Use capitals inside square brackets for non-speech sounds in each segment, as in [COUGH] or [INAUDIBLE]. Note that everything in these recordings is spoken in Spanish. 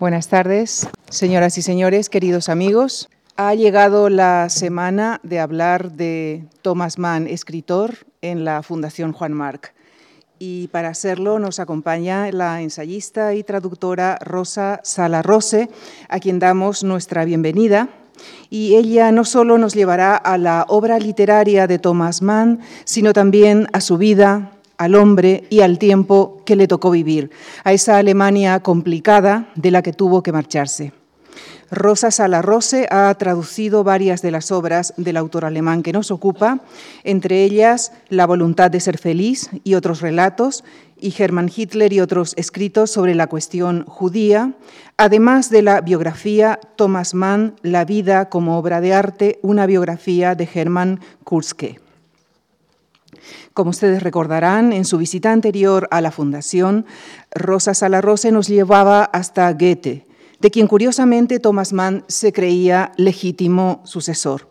Buenas tardes, señoras y señores, queridos amigos. Ha llegado la semana de hablar de Thomas Mann, escritor, en la Fundación Juan Marc. Y para hacerlo nos acompaña la ensayista y traductora Rosa Sala Rose, a quien damos nuestra bienvenida. Y ella no solo nos llevará a la obra literaria de Thomas Mann, sino también a su vida, al hombre y al tiempo que le tocó vivir, a esa Alemania complicada de la que tuvo que marcharse. Rosa Salarrose ha traducido varias de las obras del autor alemán que nos ocupa, entre ellas La voluntad de ser feliz y otros relatos, y Hermann Hitler y otros escritos sobre la cuestión judía, además de la biografía Thomas Mann, La vida como obra de arte, una biografía de Hermann Kurske. Como ustedes recordarán, en su visita anterior a la Fundación, Rosa Salarrose nos llevaba hasta Goethe, de quien curiosamente Thomas Mann se creía legítimo sucesor.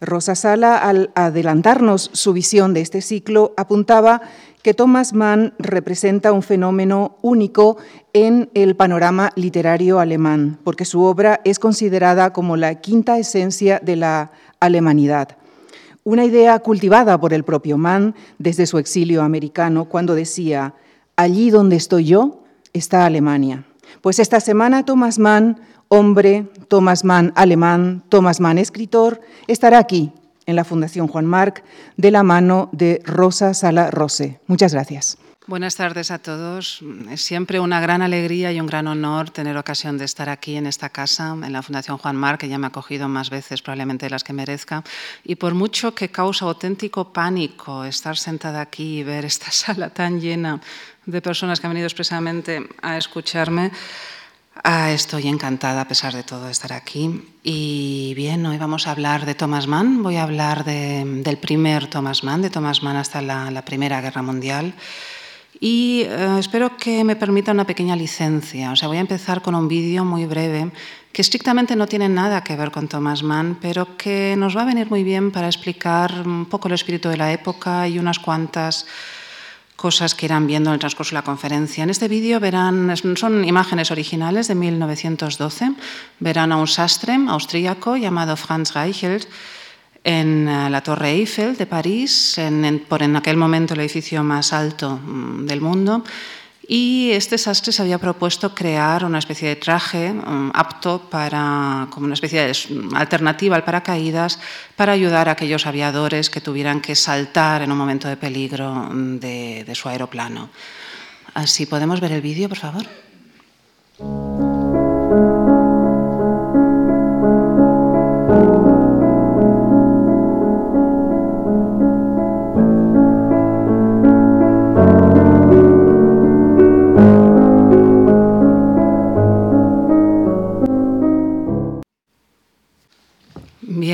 Rosa Sala, al adelantarnos su visión de este ciclo, apuntaba que Thomas Mann representa un fenómeno único en el panorama literario alemán, porque su obra es considerada como la quinta esencia de la alemanidad. Una idea cultivada por el propio Mann desde su exilio americano cuando decía, allí donde estoy yo está Alemania. Pues esta semana Thomas Mann, hombre, Thomas Mann alemán, Thomas Mann escritor, estará aquí en la Fundación Juan Marc de la mano de Rosa Sala Rose. Muchas gracias. Buenas tardes a todos. Es siempre una gran alegría y un gran honor tener ocasión de estar aquí en esta casa, en la Fundación Juan Mar, que ya me ha acogido más veces probablemente de las que merezca. Y por mucho que causa auténtico pánico estar sentada aquí y ver esta [LAUGHS] sala tan llena de personas que han venido expresamente a escucharme, ah, estoy encantada a pesar de todo de estar aquí. Y bien, hoy vamos a hablar de Thomas Mann. Voy a hablar del primer Thomas Mann, de Thomas Mann hasta la, la Primera Guerra Mundial. Y eh, espero que me permita una pequeña licencia. O sea, voy a empezar con un vídeo muy breve que estrictamente no tiene nada que ver con Thomas Mann, pero que nos va a venir muy bien para explicar un poco el espíritu de la época y unas cuantas cosas que irán viendo en el transcurso de la conferencia. En este vídeo verán, son imágenes originales de 1912, verán a un sastre austríaco llamado Franz Reichelt, en eh, la Torre Eiffel de París, en, por en aquel momento el edificio más alto mm, del mundo. Y este sastre se había propuesto crear una especie de traje mm, apto para, como una especie de alternativa al paracaídas, para ayudar a aquellos aviadores que tuvieran que saltar en un momento de peligro mm, de, de su aeroplano. Así podemos ver el vídeo, por favor.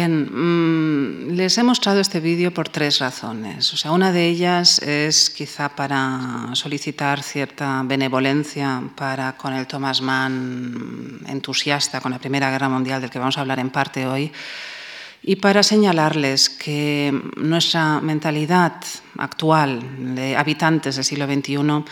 Les he mostrado este vídeo por tres razones. O sea, una de ellas es quizá para solicitar cierta benevolencia para con el Thomas Mann entusiasta con la Primera Guerra Mundial del que vamos a hablar en parte hoy y para señalarles que nuestra mentalidad actual de habitantes del siglo XXI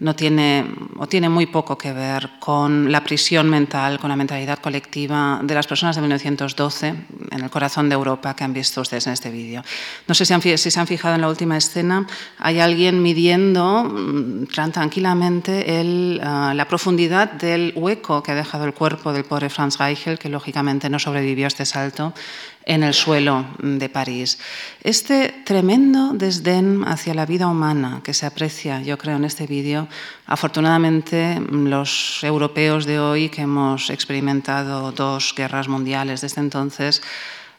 no tiene o tiene muy poco que ver con la prisión mental, con la mentalidad colectiva de las personas de 1912 en el corazón de Europa que han visto ustedes en este vídeo. No sé si, si se han fijado en la última escena, hay alguien midiendo mm, tranquilamente el, ah, la profundidad del hueco que ha dejado el cuerpo del pobre Franz Reichel, que lógicamente no sobrevivió a este salto en el suelo de París. Este tremendo desdén hacia la vida humana que se aprecia, yo creo, en este vídeo, afortunadamente los europeos de hoy que hemos experimentado dos guerras mundiales desde entonces,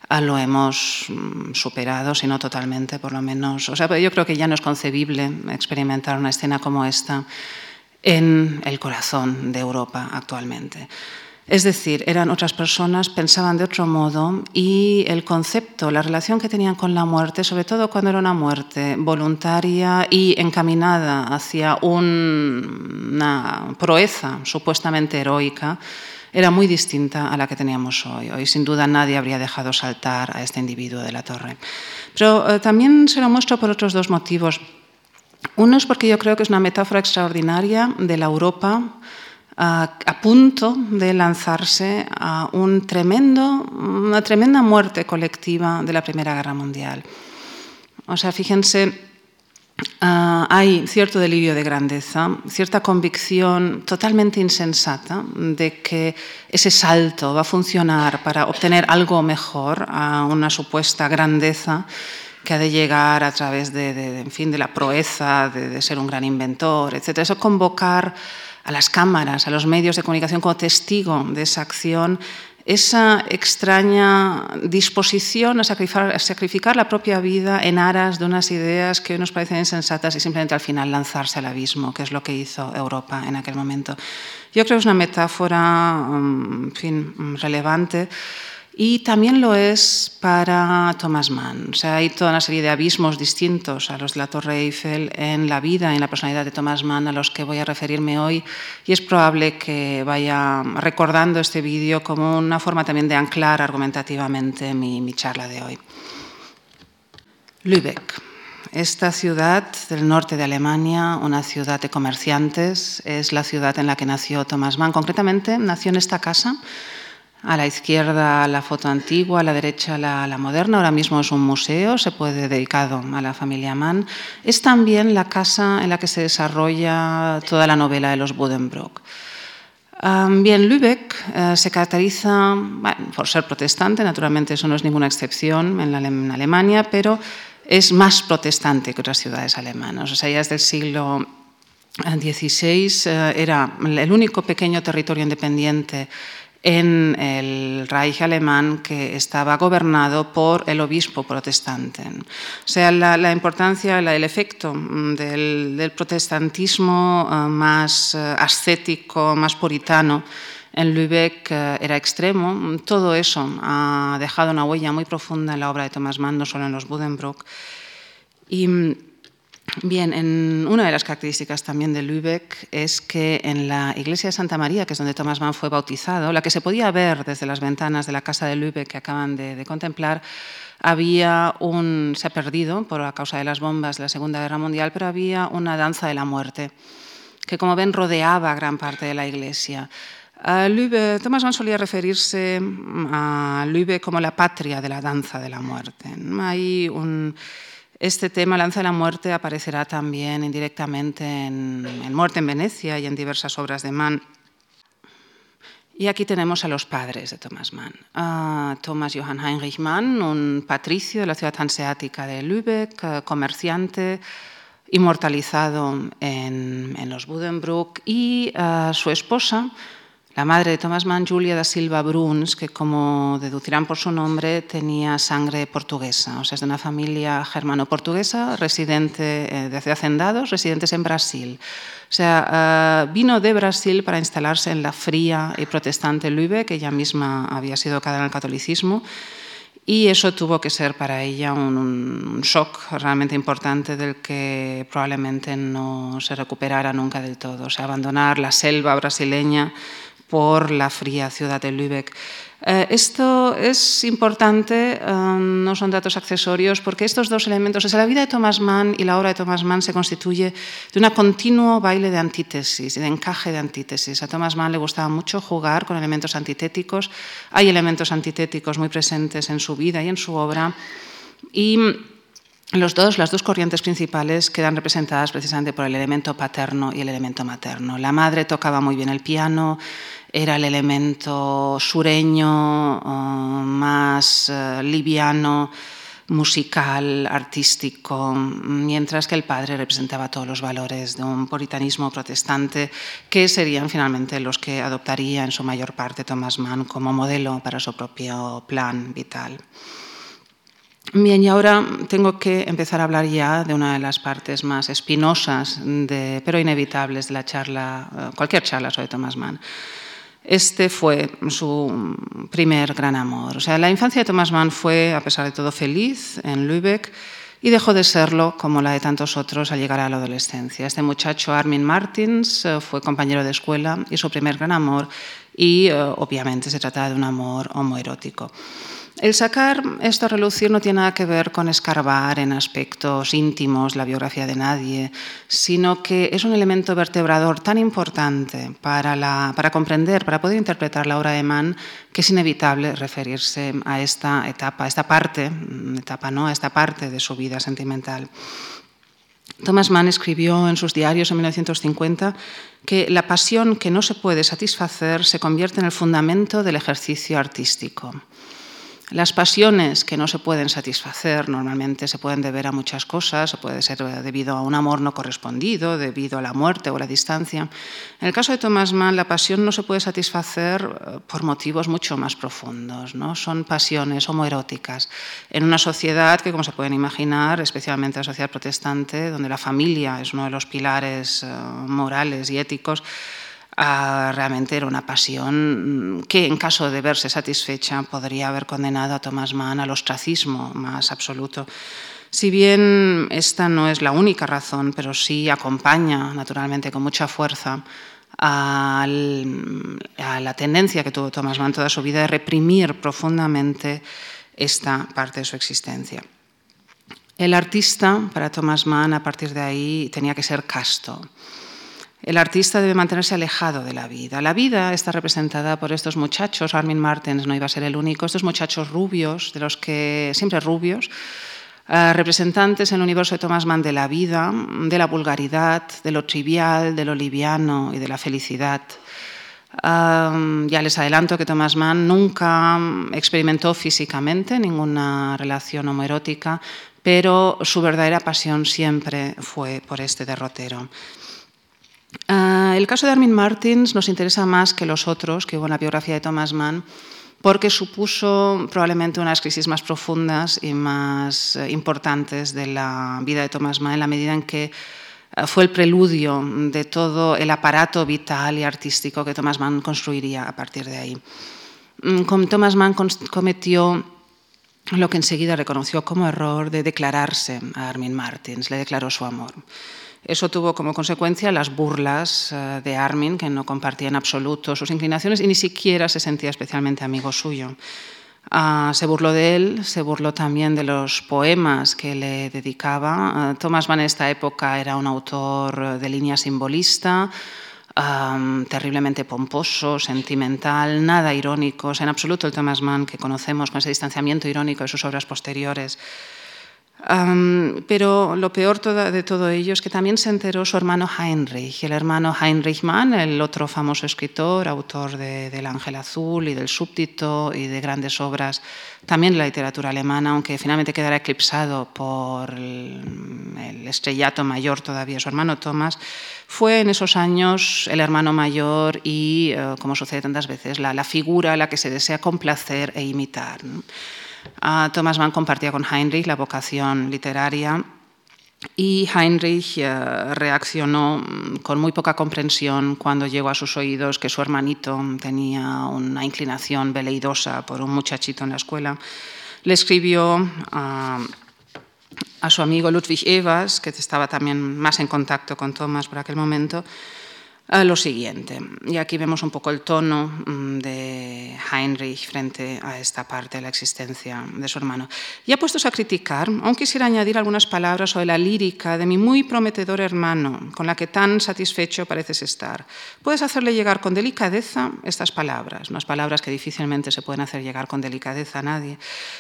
ah, lo hemos mm, superado, si no totalmente, por lo menos. O sea, yo creo que ya no es concebible experimentar una escena como esta en el corazón de Europa actualmente. Es decir, eran otras personas, pensaban de otro modo y el concepto, la relación que tenían con la muerte, sobre todo cuando era una muerte voluntaria y encaminada hacia una proeza supuestamente heroica, era muy distinta a la que teníamos hoy. Hoy sin duda nadie habría dejado saltar a este individuo de la torre. Pero eh, también se lo muestro por otros dos motivos. Uno es porque yo creo que es una metáfora extraordinaria de la Europa a punto de lanzarse a un tremendo, una tremenda muerte colectiva de la Primera Guerra Mundial. O sea, fíjense, ah, hay cierto delirio de grandeza, cierta convicción totalmente insensata de que ese salto va a funcionar para obtener algo mejor a una supuesta grandeza que ha de llegar a través de, en fin, de la proeza, de, de, ser un gran inventor, etc. Eso convocar a las cámaras, a los medios de comunicación como testigo de esa acción, esa extraña disposición a sacrificar, la propia vida en aras de unas ideas que hoy nos parecen insensatas y simplemente al final lanzarse al abismo, que es lo que hizo Europa en aquel momento. Yo creo que es una metáfora mm, en fin, mm, relevante y también lo es para Thomas Mann. O sea, hay toda una serie de abismos distintos a los de la Torre Eiffel en la vida en la personalidad de Thomas Mann a los que voy a referirme hoy. Y es probable que vaya recordando este vídeo como una forma también de anclar argumentativamente mi, mi charla de hoy. Lübeck. Esta ciudad del norte de Alemania, una ciudad de comerciantes, es la ciudad en la que nació Thomas Mann. Concretamente, nació en esta casa a la izquierda la foto antigua, a la derecha la, moderna. Ahora mismo es un museo, se puede dedicado a la familia Mann. Es también la casa en la que se desarrolla toda la novela de los Buddenbrook. bien, Lübeck eh, se caracteriza por ser protestante, naturalmente eso no es ninguna excepción en, Alemania, pero es más protestante que otras ciudades alemanas. O sea, ya desde el siglo XVI eh, era el único pequeño territorio independiente en el Reich alemán que estaba gobernado por el obispo protestante. O sea, la, importancia, el efecto del, protestantismo eh, más eh, ascético, más puritano, en Lübeck eh, era extremo. Todo eso ha dejado una huella muy profunda en la obra de Thomas Mann, no solo en los Buddenbrook. Y Bien, en una de las características también de Lübeck es que en la iglesia de Santa María, que es donde Thomas Mann fue bautizado, la que se podía ver desde las ventanas de la casa de Lübeck que acaban de, contemplar, había un, se ha perdido por la causa de las bombas de la Segunda Guerra Mundial, pero había una danza de la muerte que, como ven, rodeaba gran parte de la iglesia. Thomas Mann solía referirse a Lübeck como la patria de la danza de la muerte. Hay un este tema, Lanza de la Muerte, aparecerá también indirectamente en, Muerte en Venecia y en diversas obras de Mann. Y aquí tenemos a los padres de Thomas Mann. Thomas Johann Heinrich Mann, un patricio de la ciudad hanseática de Lübeck, eh, comerciante, inmortalizado en, los Buddenbrook, y eh, su esposa, la madre de Thomas Mann, Julia da Silva Bruns, que como deducirán por su nombre, tenía sangre portuguesa, o sea, es de una familia germano-portuguesa, residente eh, de hacendados, residentes en Brasil. O sea, eh, vino de Brasil para instalarse en la fría y protestante Lübeck, que ella misma había sido en el catolicismo, y eso tuvo que ser para ella un, shock realmente importante del que probablemente no se recuperara nunca del todo. O sea, abandonar la selva brasileña por la fría ciudad de Lübeck. Eh, esto es importante, um, no son datos accesorios, porque estos dos elementos, o sea, la vida de Thomas Mann y la obra de Thomas Mann se constituye de un continuo baile de antítesis, de encaje de antítesis. A Thomas Mann le gustaba mucho jugar con elementos antitéticos. Hay elementos antitéticos muy presentes en su vida y en su obra. Y los dos, las dos corrientes principales quedan representadas precisamente por el elemento paterno y el elemento materno. La madre tocaba muy bien el piano, era el elemento sureño, eh, más eh, liviano, musical, artístico, mientras que el padre representaba todos los valores de un puritanismo protestante que serían finalmente los que adoptaría en su mayor parte Thomas Mann como modelo para su propio plan vital. Bien, y ahora tengo que empezar a hablar ya de una de las partes más espinosas, pero inevitables de la charla, eh, cualquier charla sobre Thomas Mann. Este fue su primer gran amor. O sea, la infancia de Thomas Mann fue, a pesar de todo, feliz en Lübeck y dejó de serlo, como la de tantos otros, al llegar a la adolescencia. Este muchacho, Armin Martins, eh, fue compañero de escuela y su primer gran amor, y eh, obviamente se trataba de un amor homoerótico. El sacar esto a relucir no tiene nada que ver con escarbar en aspectos íntimos la biografía de nadie, sino que es un elemento vertebrador tan importante para, para comprender, para poder interpretar la obra de Mann, que es inevitable referirse a esta etapa, a esta parte, etapa no, a esta parte de su vida sentimental. Thomas Mann escribió en sus diarios en 1950 que la pasión que no se puede satisfacer se convierte en el fundamento del ejercicio artístico. Las pasiones que no se pueden satisfacer normalmente se pueden deber a muchas cosas, o puede ser debido a un amor no correspondido, debido a la muerte o la distancia. En el caso de Thomas Mann, la pasión no se puede satisfacer eh, por motivos mucho más profundos. ¿no? Son pasiones homoeróticas en una sociedad que, como se pueden imaginar, especialmente la sociedad protestante, donde la familia es uno de los pilares eh, morales y éticos, realmente era una pasión que en caso de verse satisfecha podría haber condenado a Thomas Mann al ostracismo más absoluto. Si bien esta no es la única razón, pero sí acompaña naturalmente con mucha fuerza a la tendencia que tuvo Thomas Mann toda su vida de reprimir profundamente esta parte de su existencia. El artista, para Thomas Mann, a partir de ahí tenía que ser casto. El artista debe mantenerse alejado de la vida. La vida está representada por estos muchachos, Armin Martens no iba a ser el único, estos muchachos rubios, de los que siempre rubios, eh, representantes en el universo de Thomas Mann de la vida, de la vulgaridad, de lo trivial, de lo liviano y de la felicidad. ya les adelanto que Thomas Mann nunca experimentó físicamente ninguna relación homoerótica, pero su verdadera pasión siempre fue por este derrotero. Ah, el caso de Armin Martins nos interesa más que los otros que hubo en la biografía de Thomas Mann, porque supuso probablemente unas crisis más profundas y más eh, importantes de la vida de Thomas Mann, en la medida en que eh, fue el preludio de todo el aparato vital y artístico que Thomas Mann construiría a partir de ahí. Mm, Thomas Mann cometió lo que enseguida reconoció como error de declararse a Armin Martins, le declaró su amor. Eso tuvo como consecuencia las burlas eh, de Armin, que no compartía en absoluto sus inclinaciones y ni siquiera se sentía especialmente amigo suyo. Ah, se burló de él, se burló también de los poemas que le dedicaba. Ah, Thomas Mann en esta época era un autor de línea simbolista, terriblemente pomposo, sentimental, nada irónico. en absoluto el Thomas Mann que conocemos con ese distanciamiento irónico de sus obras posteriores pero lo peor de todo ello es que también se enteró su hermano Heinrich, el hermano Heinrich Mann, el otro famoso escritor, autor de, del Ángel Azul y del Súbdito y de grandes obras también de la literatura alemana, aunque finalmente quedará eclipsado por el, estrellato mayor todavía, su hermano Thomas, fue en esos años el hermano mayor y, eh, como sucede tantas veces, la, figura a la que se desea complacer e imitar. Thomas Mann compartía con Heinrich la vocación literaria y Heinrich eh, reaccionó mm, con muy poca comprensión cuando llegó a sus oídos que su hermanito tenía una inclinación veleidosa por un muchachito en la escuela. Le escribió a, a su amigo Ludwig Evers, que estaba también más en contacto con Thomas por aquel momento, lo siguiente. Y aquí vemos un poco el tono mm, de Heinrich frente a esta parte de la existencia de su hermano. Ya puestos a criticar, aún quisiera añadir algunas palabras sobre la lírica de mi muy prometedor hermano, con la que tan satisfecho pareces estar. Puedes hacerle llegar con delicadeza estas palabras, unas palabras que difícilmente se pueden hacer llegar con delicadeza a nadie.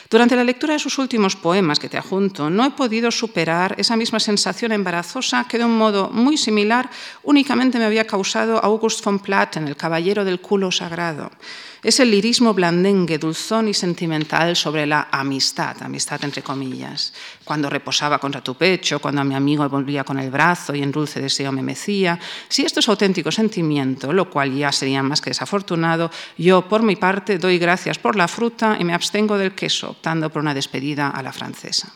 Durante la lectura de sus últimos poemas que te adjunto, no he podido superar esa misma sensación embarazosa que de un modo muy similar únicamente me había causado causado August von Platen, el caballero del culo sagrado. Es el lirismo blandengue, dulzón y sentimental sobre la amistad, amistad entre comillas. Cuando reposaba contra tu pecho, cuando a mi amigo volvía con el brazo y en dulce deseo me mecía. Si esto es auténtico sentimiento, lo cual ya sería más que desafortunado, yo por mi parte doy gracias por la fruta y me abstengo del queso, optando por una despedida a la francesa.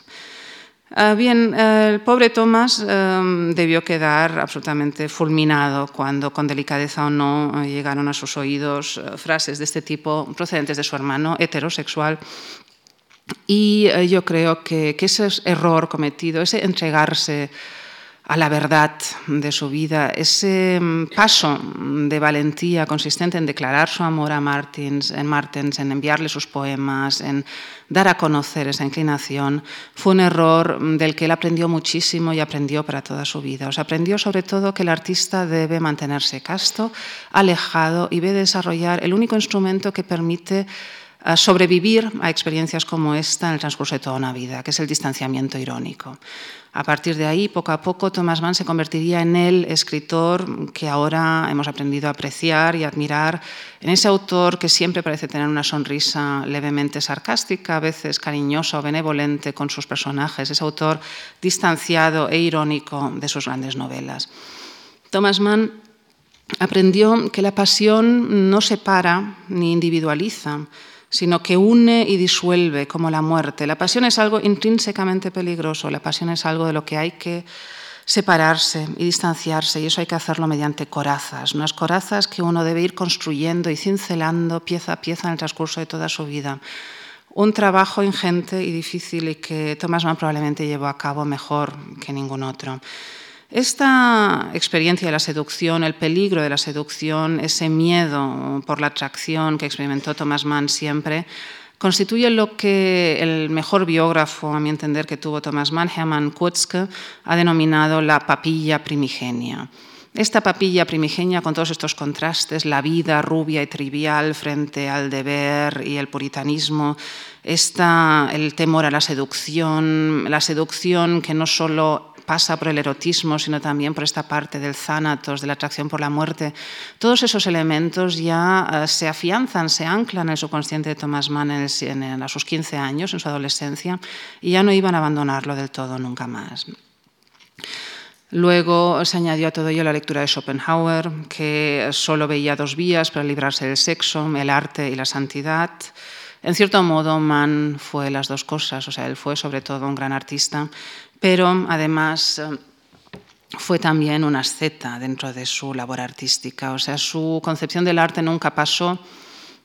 Ah, bien, el pobre Thomas em, debió quedar absolutamente fulminado cuando, con delicadeza o no, llegaron a sus oídos eh, frases de este tipo procedentes de su hermano heterosexual. Y eh, yo creo que, ese error cometido, ese entregarse a la verdad de su vida, ese mm, paso de valentía consistente en declarar su amor a Martins, en Martens, en enviarle sus poemas, en dar a conocer esa inclinación, fue un error mm, del que él aprendió muchísimo y aprendió para toda su vida. O aprendió sobre todo que el artista debe mantenerse casto, alejado y debe desarrollar el único instrumento que permite eh, sobrevivir a experiencias como esta en el transcurso de toda una vida, que es el distanciamiento irónico. A partir de ahí, poco a poco, Thomas Mann se convertiría en el escritor que ahora hemos aprendido a apreciar y admirar, en ese autor que siempre parece tener una sonrisa levemente sarcástica, a veces cariñosa o benevolente con sus personajes, ese autor distanciado e irónico de sus grandes novelas. Thomas Mann aprendió que la pasión no separa ni individualiza, sino que une y disuelve como la muerte. La pasión es algo intrínsecamente peligroso, la pasión es algo de lo que hay que separarse y distanciarse, y eso hay que hacerlo mediante corazas, unas corazas que uno debe ir construyendo y cincelando pieza a pieza en el transcurso de toda su vida. Un trabajo ingente y difícil y que Thomas Mann probablemente llevó a cabo mejor que ningún otro. Esta experiencia de la seducción, el peligro de la seducción, ese miedo por la atracción que experimentó Thomas Mann siempre, constituye lo que el mejor biógrafo, a mi entender, que tuvo Thomas Mann, Hermann Kutzke, ha denominado la papilla primigenia. Esta papilla primigenia, con todos estos contrastes, la vida rubia y trivial frente al deber y el puritanismo, esta, el temor a la seducción, la seducción que no solo pasa por el erotismo, sino también por esta parte del zánatos, de la atracción por la muerte. Todos esos elementos ya eh, se afianzan, se anclan en el subconsciente de Thomas Mann a sus 15 años, en su adolescencia, y ya no iban a abandonarlo del todo nunca más. Luego se añadió a todo ello la lectura de Schopenhauer, que solo veía dos vías para librarse del sexo, el arte y la santidad. En cierto modo, Mann fue las dos cosas, o sea, él fue sobre todo un gran artista, pero además eh, fue también una asceta dentro de su labor artística, o sea, su concepción del arte nunca pasó,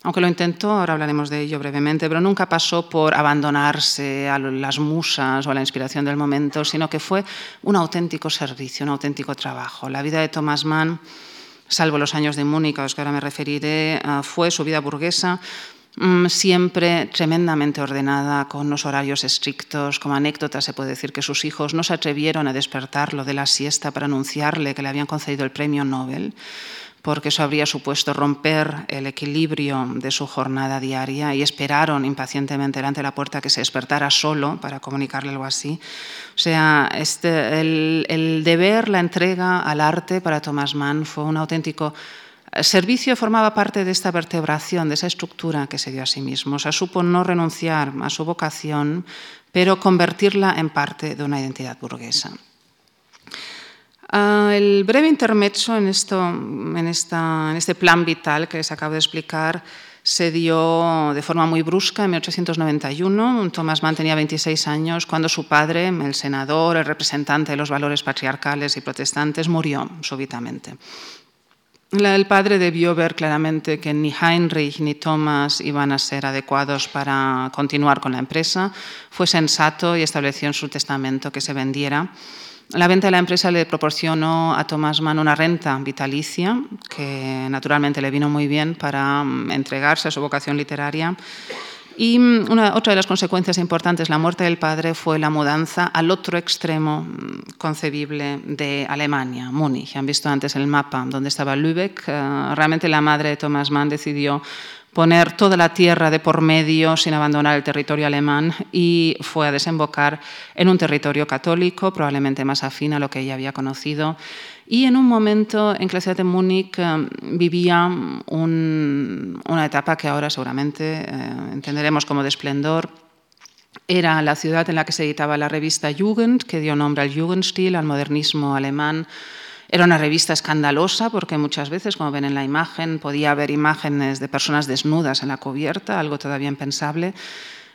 aunque lo intentó, ahora hablaremos de ello brevemente, pero nunca pasó por abandonarse a las musas o a la inspiración del momento, sino que fue un auténtico servicio, un auténtico trabajo. La vida de Thomas Mann salvo los años de Múnich, a los que ahora me referiré, eh, fue su vida burguesa, siempre tremendamente ordenada, con unos horarios estrictos. Como anécdota se puede decir que sus hijos no se atrevieron a despertarlo de la siesta para anunciarle que le habían concedido el premio Nobel, porque eso habría supuesto romper el equilibrio de su jornada diaria y esperaron impacientemente delante de la puerta que se despertara solo para comunicarle algo así. O sea, este, el deber, la entrega al arte para Thomas Mann fue un auténtico el servicio formaba parte de esta vertebración, de esa estructura que se dio a sí mismo. O sea, supo no renunciar a su vocación, pero convertirla en parte de una identidad burguesa. Ah, el breve intermezzo en, este plan vital que les acabo de explicar se dio de forma muy brusca en 1891. Thomas Mann tenía 26 años cuando su padre, el senador, el representante de los valores patriarcales y protestantes, murió súbitamente. El padre debió ver claramente que ni Heinrich ni Thomas iban a ser adecuados para continuar con la empresa. Fue sensato y estableció en su testamento que se vendiera. La venta de la empresa le proporcionó a Thomas Mann una renta vitalicia, que naturalmente le vino muy bien para mm, entregarse a su vocación literaria. Y mm, una, otra de las consecuencias importantes, la muerte del padre, fue la mudanza al otro extremo mm, concebible de Alemania, Múnich. Han visto antes el mapa donde estaba Lübeck. Eh, realmente la madre de Thomas Mann decidió poner toda la tierra de por medio sin abandonar el territorio alemán y fue a desembocar en un territorio católico, probablemente más afín a lo que ella había conocido y en un momento en ciudad de Múnich eh, vivía una etapa que ahora seguramente eh, entenderemos como de esplendor. Era la ciudad en la que se editaba la revista Jugend, que dio nombre al Jugendstil, al modernismo alemán. Era una revista escandalosa porque muchas veces, como ven en la imagen, podía haber imágenes de personas desnudas en la cubierta, algo todavía impensable.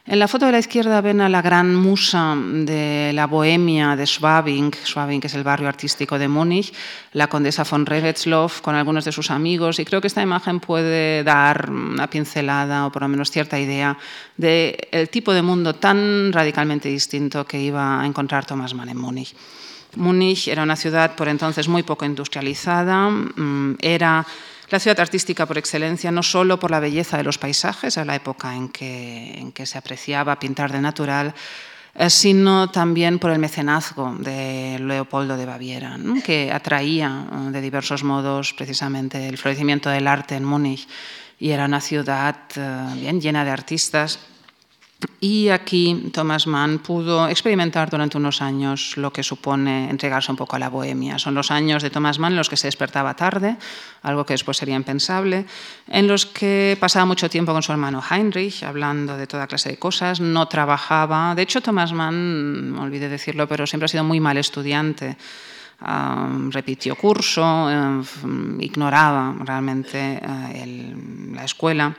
En la foto de la izquierda ven a la gran musa de la bohemia de Schwabing, Schwabing es el barrio artístico de Múnich, la condesa von Revetzloff con algunos de sus amigos. Y creo que esta imagen puede dar una pincelada o por lo menos cierta idea del tipo de mundo tan radicalmente distinto que iba a encontrar Thomas Mann en Múnich. Múnich era una ciudad por entonces muy poco industrializada, mm, era la ciudad artística por excelencia, no solo por la belleza de los paisajes, a la época en que, se apreciaba pintar de natural, eh, sino también por el mecenazgo de Leopoldo de Baviera, que atraía eh, de diversos modos precisamente el florecimiento del arte en Múnich. Y era una ciudad eh, bien llena de artistas y aquí Thomas Mann pudo experimentar durante unos años lo que supone entregarse un poco a la bohemia. Son los años de Thomas Mann en los que se despertaba tarde, algo que después sería impensable, en los que pasaba mucho tiempo con su hermano Heinrich, hablando de toda clase de cosas, no trabajaba. De hecho, Thomas Mann, me olvidé decirlo, pero siempre ha sido muy mal estudiante. repitió curso, eh, ignoraba realmente eh, la escuela.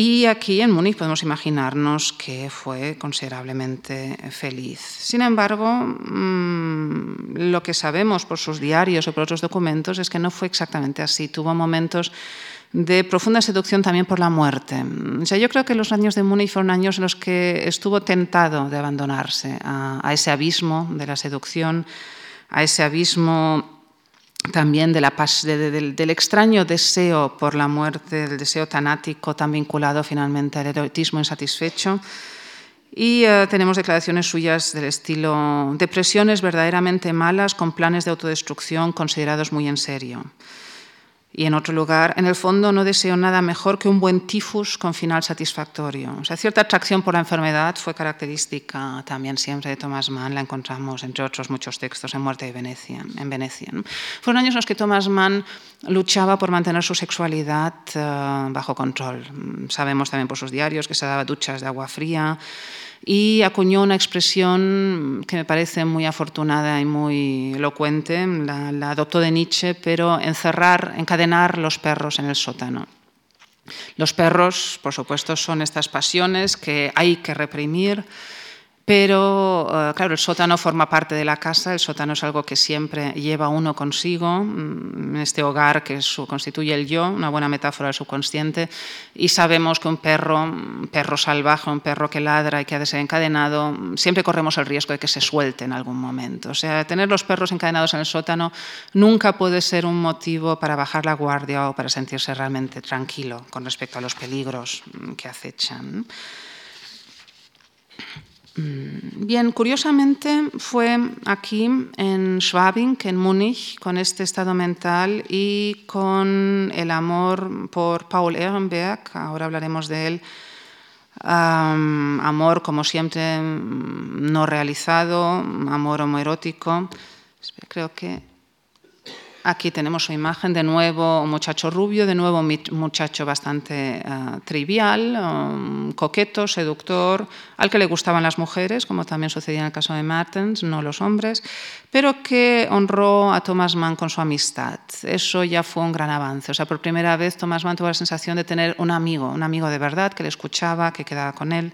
Y aquí en Múnich podemos imaginarnos que fue considerablemente feliz. Sin embargo, mm, lo que sabemos por sus diarios o por otros documentos es que no fue exactamente así. Tuvo momentos de profunda seducción también por la muerte. O sea, yo creo que los años de Múnich fueron años en los que estuvo tentado de abandonarse a, a ese abismo de la seducción, a ese abismo también del, extraño deseo por la muerte, del deseo tanático tan vinculado finalmente al erotismo insatisfecho. Y eh, tenemos declaraciones suyas del estilo depresiones verdaderamente malas con planes de autodestrucción considerados muy en serio. Y en otro lugar, en el fondo no deseo nada mejor que un buen tifus con final satisfactorio. O sea, cierta atracción por la enfermedad fue característica también siempre de Thomas Mann, la encontramos entre otros muchos textos en Muerte de Venecia, en Venecia. Fueron años en los que Thomas Mann luchaba por mantener su sexualidad eh, bajo control. Sabemos también por sus diarios que se daba duchas de agua fría, y acuñó una expresión que me parece muy afortunada y muy elocuente, la, la adoptó de Nietzsche, pero encerrar, encadenar los perros en el sótano. Los perros, por supuesto, son estas pasiones que hay que reprimir, pero, eh, claro, el sótano forma parte de la casa, el sótano es algo que siempre lleva uno consigo, mm, en este hogar que constituye el yo, una buena metáfora del subconsciente, y sabemos que un perro, un perro salvaje, un perro que ladra y que ha desencadenado, siempre corremos el riesgo de que se suelte en algún momento. O sea, tener los perros encadenados en el sótano nunca puede ser un motivo para bajar la guardia o para sentirse realmente tranquilo con respecto a los peligros mm, que acechan. Mm, bien, curiosamente fue aquí en Schwabing, en Múnich, con este estado mental y con el amor por Paul Ehrenberg, ahora hablaremos de él, amor como siempre mm, no realizado, amor homoerótico. Creo que Aquí tenemos su imagen, de nuevo un muchacho rubio, de nuevo un muchacho bastante uh, trivial, um, coqueto, seductor, al que le gustaban las mujeres, como también sucedía en el caso de Martens, no los hombres, pero que honró a Thomas Mann con su amistad. Eso ya fue un gran avance. O sea, por primera vez Thomas Mann tuvo la sensación de tener un amigo, un amigo de verdad que le escuchaba, que quedaba con él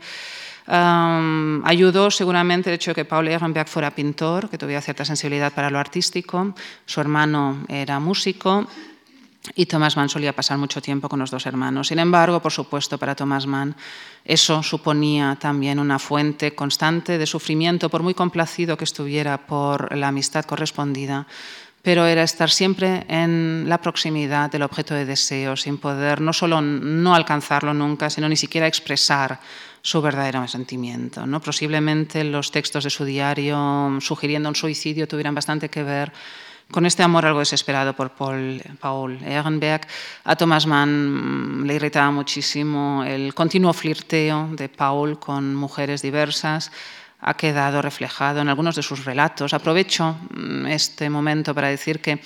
ayudó seguramente el hecho de que Paul Ehrenberg fuera pintor, que tuviera cierta sensibilidad para lo artístico. Su hermano era músico y Thomas Mann solía pasar mucho tiempo con los dos hermanos. Sin embargo, por supuesto, para Thomas Mann eso suponía también una fuente constante de sufrimiento, por muy complacido que estuviera por la amistad correspondida, pero era estar siempre en la proximidad del objeto de deseo, sin poder no solo no alcanzarlo nunca, sino ni siquiera expresar su verdadero sentimiento. ¿no? Posiblemente los textos de su diario sugiriendo un suicidio tuvieran bastante que ver con este amor algo desesperado por Paul, Paul Ehrenberg. A Thomas Mann mm, le irritaba muchísimo el continuo flirteo de Paul con mujeres diversas. Ha quedado reflejado en algunos de sus relatos. Aprovecho mm, este momento para decir que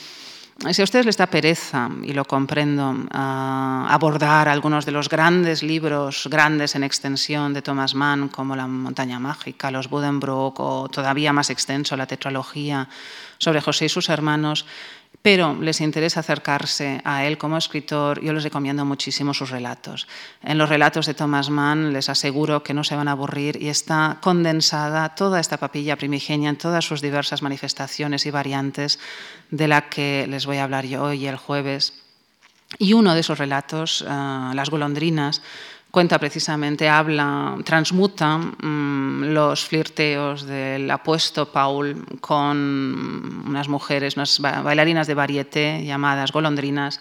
si a ustedes les da pereza, y lo comprendo, abordar algunos de los grandes libros, grandes en extensión de Thomas Mann, como La montaña mágica, Los Buddenbrook, o todavía más extenso, la tetralogía sobre José y sus hermanos, pero les interesa acercarse a él como escritor, yo les recomiendo muchísimo sus relatos. En los relatos de Thomas Mann les aseguro que no se van a aburrir y está condensada toda esta papilla primigenia en todas sus diversas manifestaciones y variantes de la que les voy a hablar yo hoy el jueves. Y uno de esos relatos, eh, Las golondrinas, cuenta precisamente, habla, transmuta mm, los flirteos del apuesto Paul con unas mujeres, unas bailarinas de varieté llamadas golondrinas,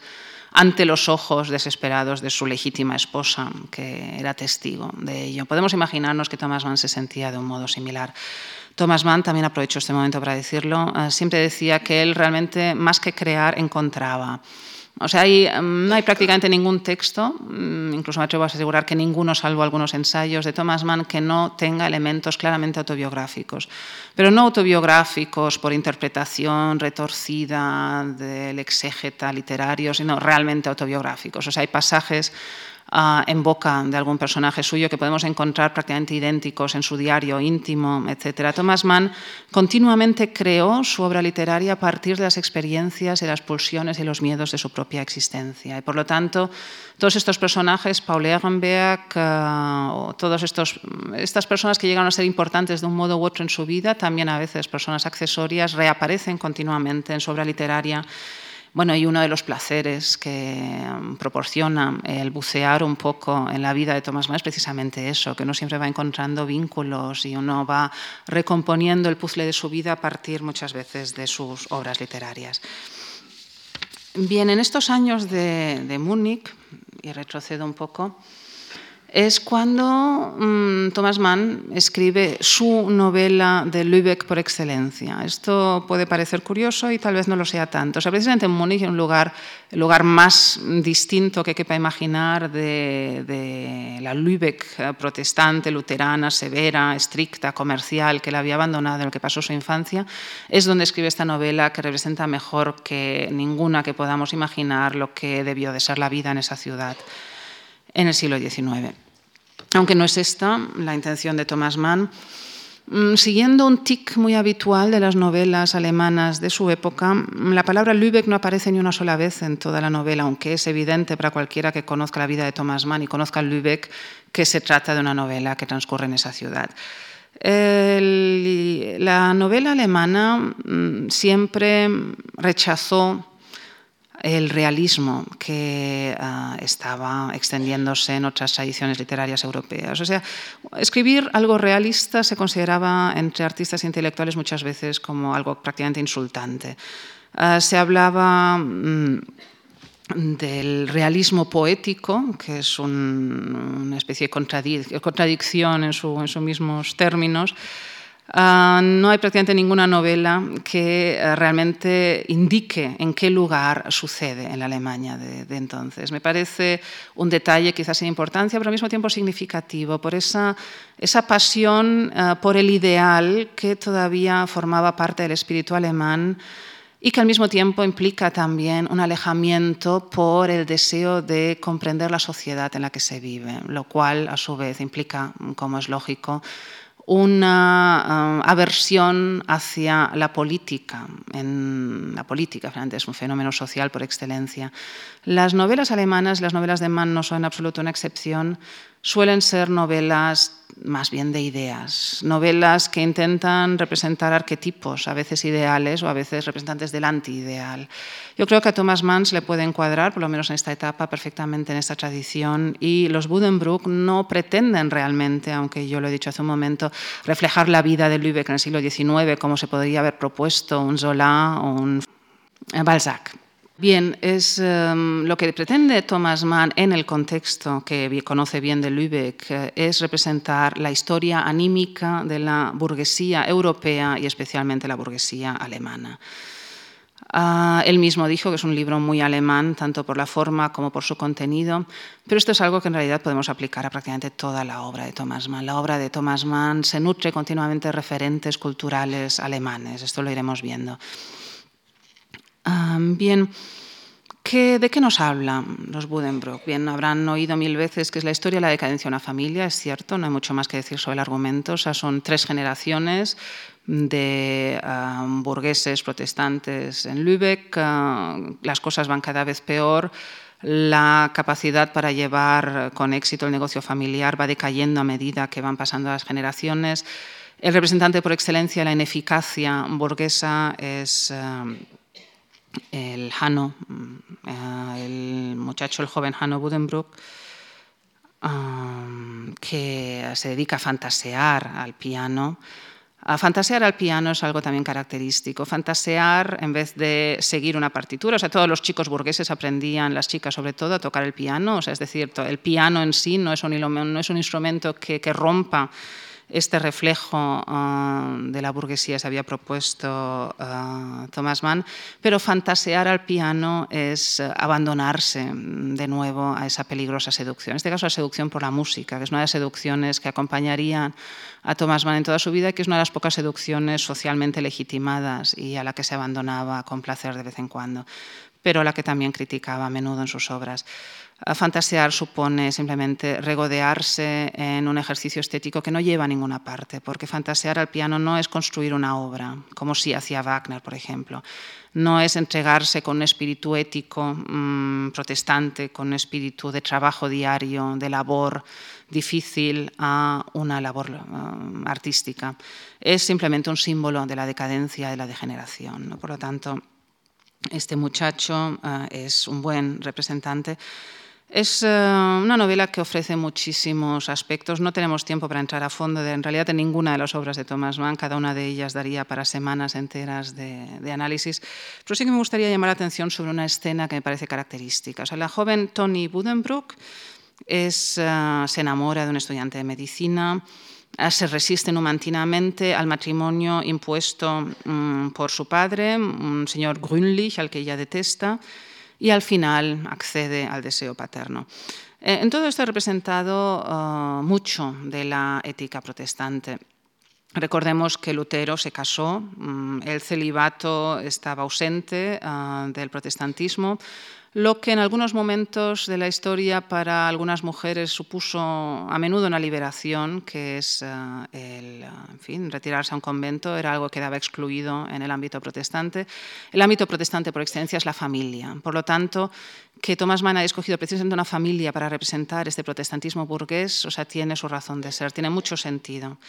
ante los ojos desesperados de su legítima esposa, que era testigo de ello. Podemos imaginarnos que Thomas Mann se sentía de un modo similar. Thomas Mann, también aprovecho este momento para decirlo, eh, siempre decía que él realmente, más que crear, encontraba. O sea, mm, no hay prácticamente ningún texto, mm, incluso me atrevo a asegurar que ninguno, salvo algunos ensayos de Thomas Mann, que no tenga elementos claramente autobiográficos. Pero no autobiográficos por interpretación retorcida del exégeta literario, sino realmente autobiográficos. O sea, hay pasajes en boca de algún personaje suyo que podemos encontrar prácticamente idénticos en su diario íntimo, etc. Thomas Mann continuamente creó su obra literaria a partir de las experiencias y las pulsiones y los miedos de su propia existencia. Y por lo tanto, todos estos personajes, Paul Ehrenberg, uh, o todas estas personas que llegan a ser importantes de un modo u otro en su vida, también a veces personas accesorias, reaparecen continuamente en su obra literaria bueno, y uno de los placeres que mm, proporciona el bucear un poco en la vida de Thomas Mann es precisamente eso, que uno siempre va encontrando vínculos y uno va recomponiendo el puzzle de su vida a partir muchas veces de sus obras literarias. Bien, en estos años de, de Múnich, y retrocedo un poco, es cuando mm, Thomas Mann escribe su novela de Lübeck por excelencia. Esto puede parecer curioso y tal vez no lo sea tanto. O sea, precisamente en Múnich, el lugar más distinto que quepa imaginar de, de, la Lübeck eh, protestante, luterana, severa, estricta, comercial, que la había abandonado en el que pasó su infancia, es donde escribe esta novela que representa mejor que ninguna que podamos imaginar lo que debió de ser la vida en esa ciudad en el siglo XIX. Aunque no es esta la intención de Thomas Mann, mm, Siguiendo un tic muy habitual de las novelas alemanas de su época, la palabra Lübeck no aparece ni una sola vez en toda la novela, aunque es evidente para cualquiera que conozca la vida de Thomas Mann y conozca Lübeck que se trata de una novela que transcurre en esa ciudad. la novela alemana mm, siempre rechazó el realismo que uh, estaba extendiéndose en otras tradiciones literarias europeas. O sea, escribir algo realista se consideraba entre artistas intelectuales muchas veces como algo prácticamente insultante. Uh, se hablaba um, del realismo poético, que es un, una especie de contradicción en sus mismos términos, Uh, no hay prácticamente ninguna novela que uh, realmente indique en qué lugar sucede en la Alemania de, entonces. Me parece un detalle quizás sin importancia, pero al mismo tiempo significativo, por esa, esa pasión uh, por el ideal que todavía formaba parte del espíritu alemán y que al mismo tiempo implica también un alejamiento por el deseo de comprender la sociedad en la que se vive, lo cual a su vez implica, como es lógico, una uh, aversión hacia la política. En la política, realmente, es un fenómeno social por excelencia. Las novelas alemanas, las novelas de Mann no son en absoluto una excepción, suelen ser novelas más bien de ideas, novelas que intentan representar arquetipos, a veces ideales o a veces representantes del anti-ideal. Yo creo que a Thomas Mann se le puede encuadrar, por lo menos en esta etapa, perfectamente en esta tradición y los Buddenbrook no pretenden realmente, aunque yo lo he dicho hace un momento, reflejar la vida de Lübeck en el siglo XIX como se podría haber propuesto un Zola o un Balzac. Bien, es um, lo que pretende Thomas Mann en el contexto que conoce bien de Lübeck, eh, es representar la historia anímica de la burguesía europea y especialmente la burguesía alemana. Uh, él mismo dijo que es un libro muy alemán, tanto por la forma como por su contenido, pero esto es algo que en realidad podemos aplicar a prácticamente toda la obra de Thomas Mann. La obra de Thomas Mann se nutre continuamente de referentes culturales alemanes, esto lo iremos viendo bien, ¿de qué nos hablan los Buddenbrook? Bien, habrán oído mil veces que es la historia de la decadencia de una familia, es cierto, no hay mucho más que decir sobre el argumento. O sea, son tres generaciones de burgueses protestantes en Lübeck, las cosas van cada vez peor, la capacidad para llevar con éxito el negocio familiar va decayendo a medida que van pasando las generaciones. El representante por excelencia de la ineficacia burguesa es el Hanno, mm, eh, el muchacho, el joven Hanno Budenbrook, que se dedica a fantasear al piano. A fantasear al piano es algo también característico. Fantasear en vez de seguir una partitura. O sea, todos los chicos burgueses aprendían, las chicas sobre todo, a tocar el piano. O sea, es decir, el piano en sí no es un, no es un instrumento que, que rompa este reflejo uh, de la burguesía se había propuesto uh, Thomas Mann, pero fantasear al piano es uh, abandonarse de nuevo a esa peligrosa seducción. En este caso, la seducción por la música, que es una de las seducciones que acompañarían a Thomas Mann en toda su vida, que es una de las pocas seducciones socialmente legitimadas y a la que se abandonaba con placer de vez en cuando, pero la que también criticaba a menudo en sus obras. Fantasear supone simplemente regodearse en un ejercicio estético que no lleva a ninguna parte, porque fantasear al piano no es construir una obra, como si hacía Wagner, por ejemplo. No es entregarse con un espíritu ético mmm, protestante, con un espíritu de trabajo diario, de labor difícil a una labor uh, artística. Es simplemente un símbolo de la decadencia, de la degeneración. ¿no? Por lo tanto, este muchacho uh, es un buen representante es eh, una novela que ofrece muchísimos aspectos. No tenemos tiempo para entrar a fondo de, en realidad en ninguna de las obras de Thomas Mann. Cada una de ellas daría para semanas enteras de, de, análisis. Pero sí que me gustaría llamar la atención sobre una escena que me parece característica. O sea, la joven Tony Budenbrook es, uh, se enamora de un estudiante de medicina uh, se resiste numantinamente al matrimonio impuesto um, por su padre, un señor Grünlich, al que ella detesta, y al final accede al deseo paterno. Eh, en todo esto he representado uh, mucho de la ética protestante. Recordemos que Lutero se casó, um, el celibato estaba ausente uh, del protestantismo, lo que en algunos momentos de la historia para algunas mujeres supuso a menudo una liberación, que es uh, el en fin, retirarse a un convento, era algo que quedaba excluido en el ámbito protestante. El ámbito protestante por excelencia es la familia. Por lo tanto, que Thomas Mann haya escogido precisamente una familia para representar este protestantismo burgués, o sea, tiene su razón de ser, tiene mucho sentido.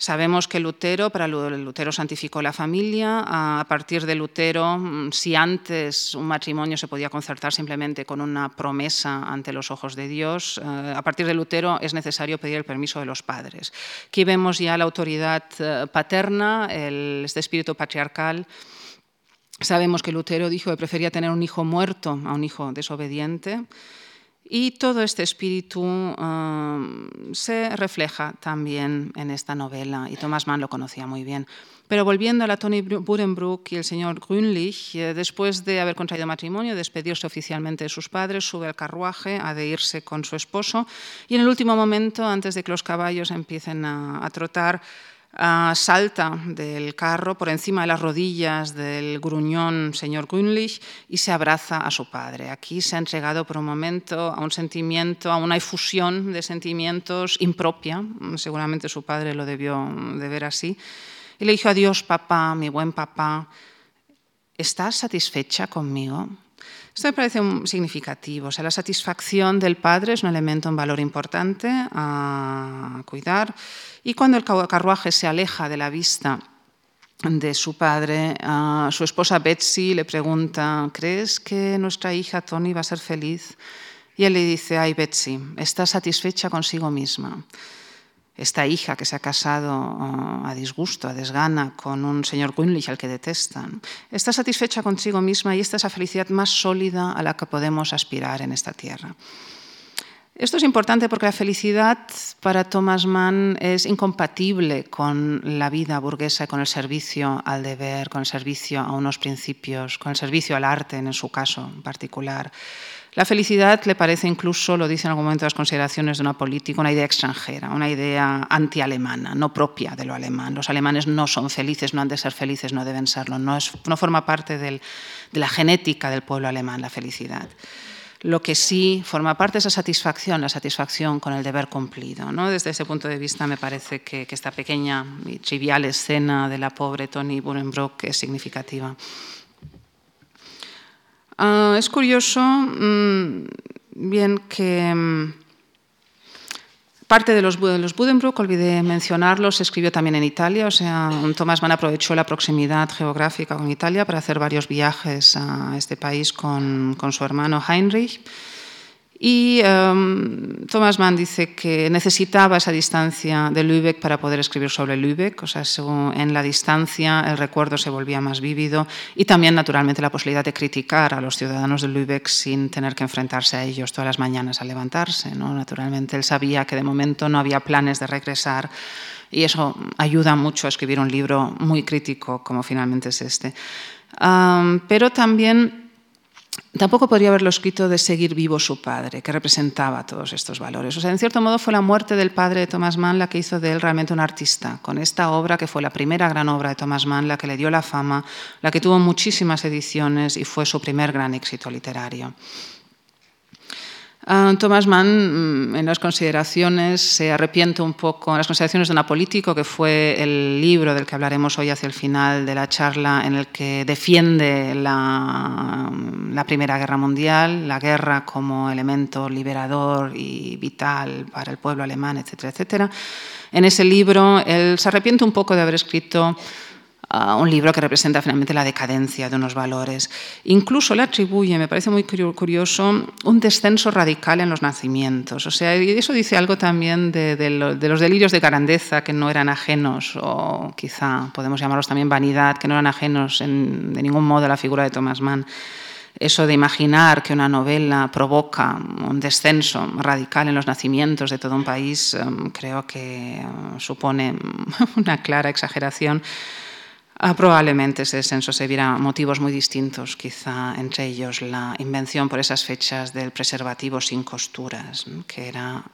Sabemos que Lutero, para Lutero santificó la familia. A partir de Lutero, mm, si antes un matrimonio se podía concertar simplemente con una promesa ante los ojos de Dios, eh, a partir de Lutero es necesario pedir el permiso de los padres. Aquí vemos ya la autoridad eh, paterna, este espíritu patriarcal. Sabemos que Lutero dijo que prefería tener un hijo muerto a un hijo desobediente. Y todo este espíritu um, se refleja también en esta novela, y Thomas Mann lo conocía muy bien. Pero volviendo a la Tony Budenbrook y el señor Grünlich, eh, después de haber contraído matrimonio, despedirse oficialmente de sus padres, sube al carruaje, ha de irse con su esposo, y en el último momento, antes de que los caballos empiecen a trotar, Uh, salta del carro por encima de las rodillas del gruñón señor Grünlich y se abraza a su padre. Aquí se ha entregado por un momento a un sentimiento, a una efusión de sentimientos impropia. Seguramente su padre lo debió de ver así. Y le dijo, adiós papá, mi buen papá, ¿estás satisfecha conmigo? Esto me parece significativo. O sea, la satisfacción del padre es un elemento, un valor importante a cuidar. Y cuando el carruaje se aleja de la vista de su padre, su esposa Betsy le pregunta, ¿crees que nuestra hija Tony va a ser feliz? Y él le dice, ay Betsy, está satisfecha consigo misma esta hija que se ha casado uh, a disgusto, a desgana, con un señor Gwynlich al que detestan, está satisfecha consigo misma y esta es la felicidad más sólida a la que podemos aspirar en esta tierra. Esto es importante porque la felicidad para Thomas Mann es incompatible con la vida burguesa y con el servicio al deber, con el servicio a unos principios, con el servicio al arte en su caso en particular. La felicidad le parece incluso, lo dice en algún momento las consideraciones de una política, una idea extranjera, una idea anti-alemana, no propia de lo alemán. Los alemanes no son felices, no han de ser felices, no deben serlo. No, forma parte de la genética del pueblo alemán la felicidad. Lo que sí forma parte es la satisfacción, la satisfacción con el deber cumplido. ¿no? Desde ese punto de vista me parece que, que esta pequeña y trivial escena de la pobre Tony Burenbrock es significativa. Uh, es curioso, mmm, bien que mmm, parte de los, de los olvidé mencionarlos, se escribió también en Italia, o sea, Thomas Mann aprovechó la proximidad geográfica con Italia para hacer varios viajes a este país con, con su hermano Heinrich. Y um, Thomas Mann dice que necesitaba esa distancia de Lübeck para poder escribir sobre Lübeck, o sea, en la distancia el recuerdo se volvía más vívido y también, naturalmente, la posibilidad de criticar a los ciudadanos de Lübeck sin tener que enfrentarse a ellos todas las mañanas al levantarse. ¿no? Naturalmente, él sabía que de momento no había planes de regresar y eso ayuda mucho a escribir un libro muy crítico como finalmente es este. Um, pero también Tampoco podría haberlo escrito de seguir vivo su padre, que representaba todos estos valores. O sea, en cierto modo fue la muerte del padre de Thomas Mann la que hizo de él realmente un artista, con esta obra que fue la primera gran obra de Thomas Mann, la que le dio la fama, la que tuvo muchísimas ediciones y fue su primer gran éxito literario. Uh, Thomas Mann, mm, en las consideraciones, se arrepiente un poco, en las consideraciones de un político, que fue el libro del que hablaremos hoy hacia el final de la charla, en el que defiende la, la Primera Guerra Mundial, la guerra como elemento liberador y vital para el pueblo alemán, etcétera, etcétera. En ese libro, él se arrepiente un poco de haber escrito un libro que representa finalmente la decadencia de unos valores. Incluso le atribuye, me parece muy curioso, un descenso radical en los nacimientos. O sea, eso dice algo también de, los delirios de grandeza que no eran ajenos, o quizá podemos llamarlos también vanidad, que no eran ajenos de ningún modo a la figura de Thomas Mann eso de imaginar que una novela provoca un descenso radical en los nacimientos de todo un país, em, creo que eh, supone [LAUGHS] una clara exageración probablemente ese descenso se viera motivos muy distintos, quizá entre ellos la invención por esas fechas del preservativo sin costuras, que era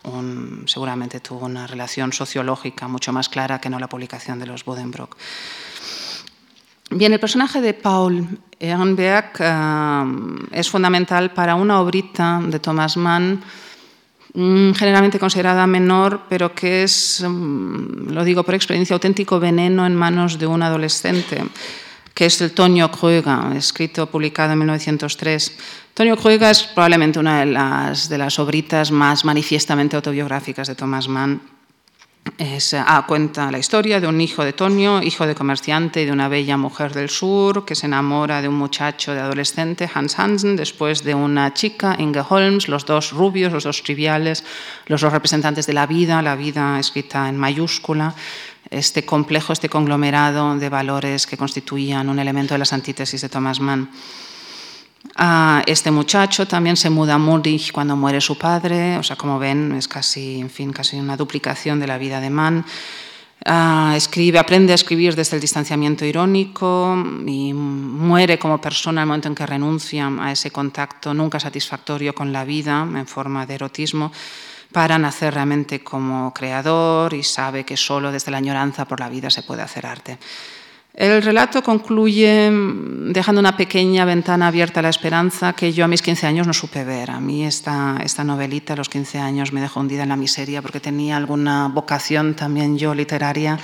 seguramente tuvo una relación sociológica mucho más clara que no la publicación de los Budenbrock. Bien, el personaje de Paul Ehrenberg ah, es fundamental para una obrita de Thomas Mann generalmente considerada menor, pero que es, mm, lo digo por experiencia, auténtico veneno en manos de un adolescente, que es el Tonio Kröger, escrito, publicado en 1903. Tonio Kröger es probablemente una de las, de las obritas más manifiestamente autobiográficas de Thomas Mann es, ah, cuenta la historia de un hijo de Tonio, hijo de comerciante y de una bella mujer del sur, que se enamora de un muchacho de adolescente, Hans Hansen, después de una chica, Inge Holmes, los dos rubios, los dos triviales, los dos representantes de la vida, la vida escrita en mayúscula, este complejo, este conglomerado de valores que constituían un elemento de las antítesis de Thomas Mann este muchacho también se muda a Múnich cuando muere su padre, o sea, como ven, es casi, en fin, casi una duplicación de la vida de Mann. escribe, aprende a escribir desde el distanciamiento irónico y muere como persona el momento en que renuncia a ese contacto nunca satisfactorio con la vida en forma de erotismo para nacer realmente como creador y sabe que solo desde la añoranza por la vida se puede hacer arte. El relato concluye mm, dejando una pequeña ventana abierta a la esperanza que yo a mis 15 años no supe ver. A mí esta, esta novelita a los 15 años me dejó hundida en la miseria porque tenía alguna vocación también yo literaria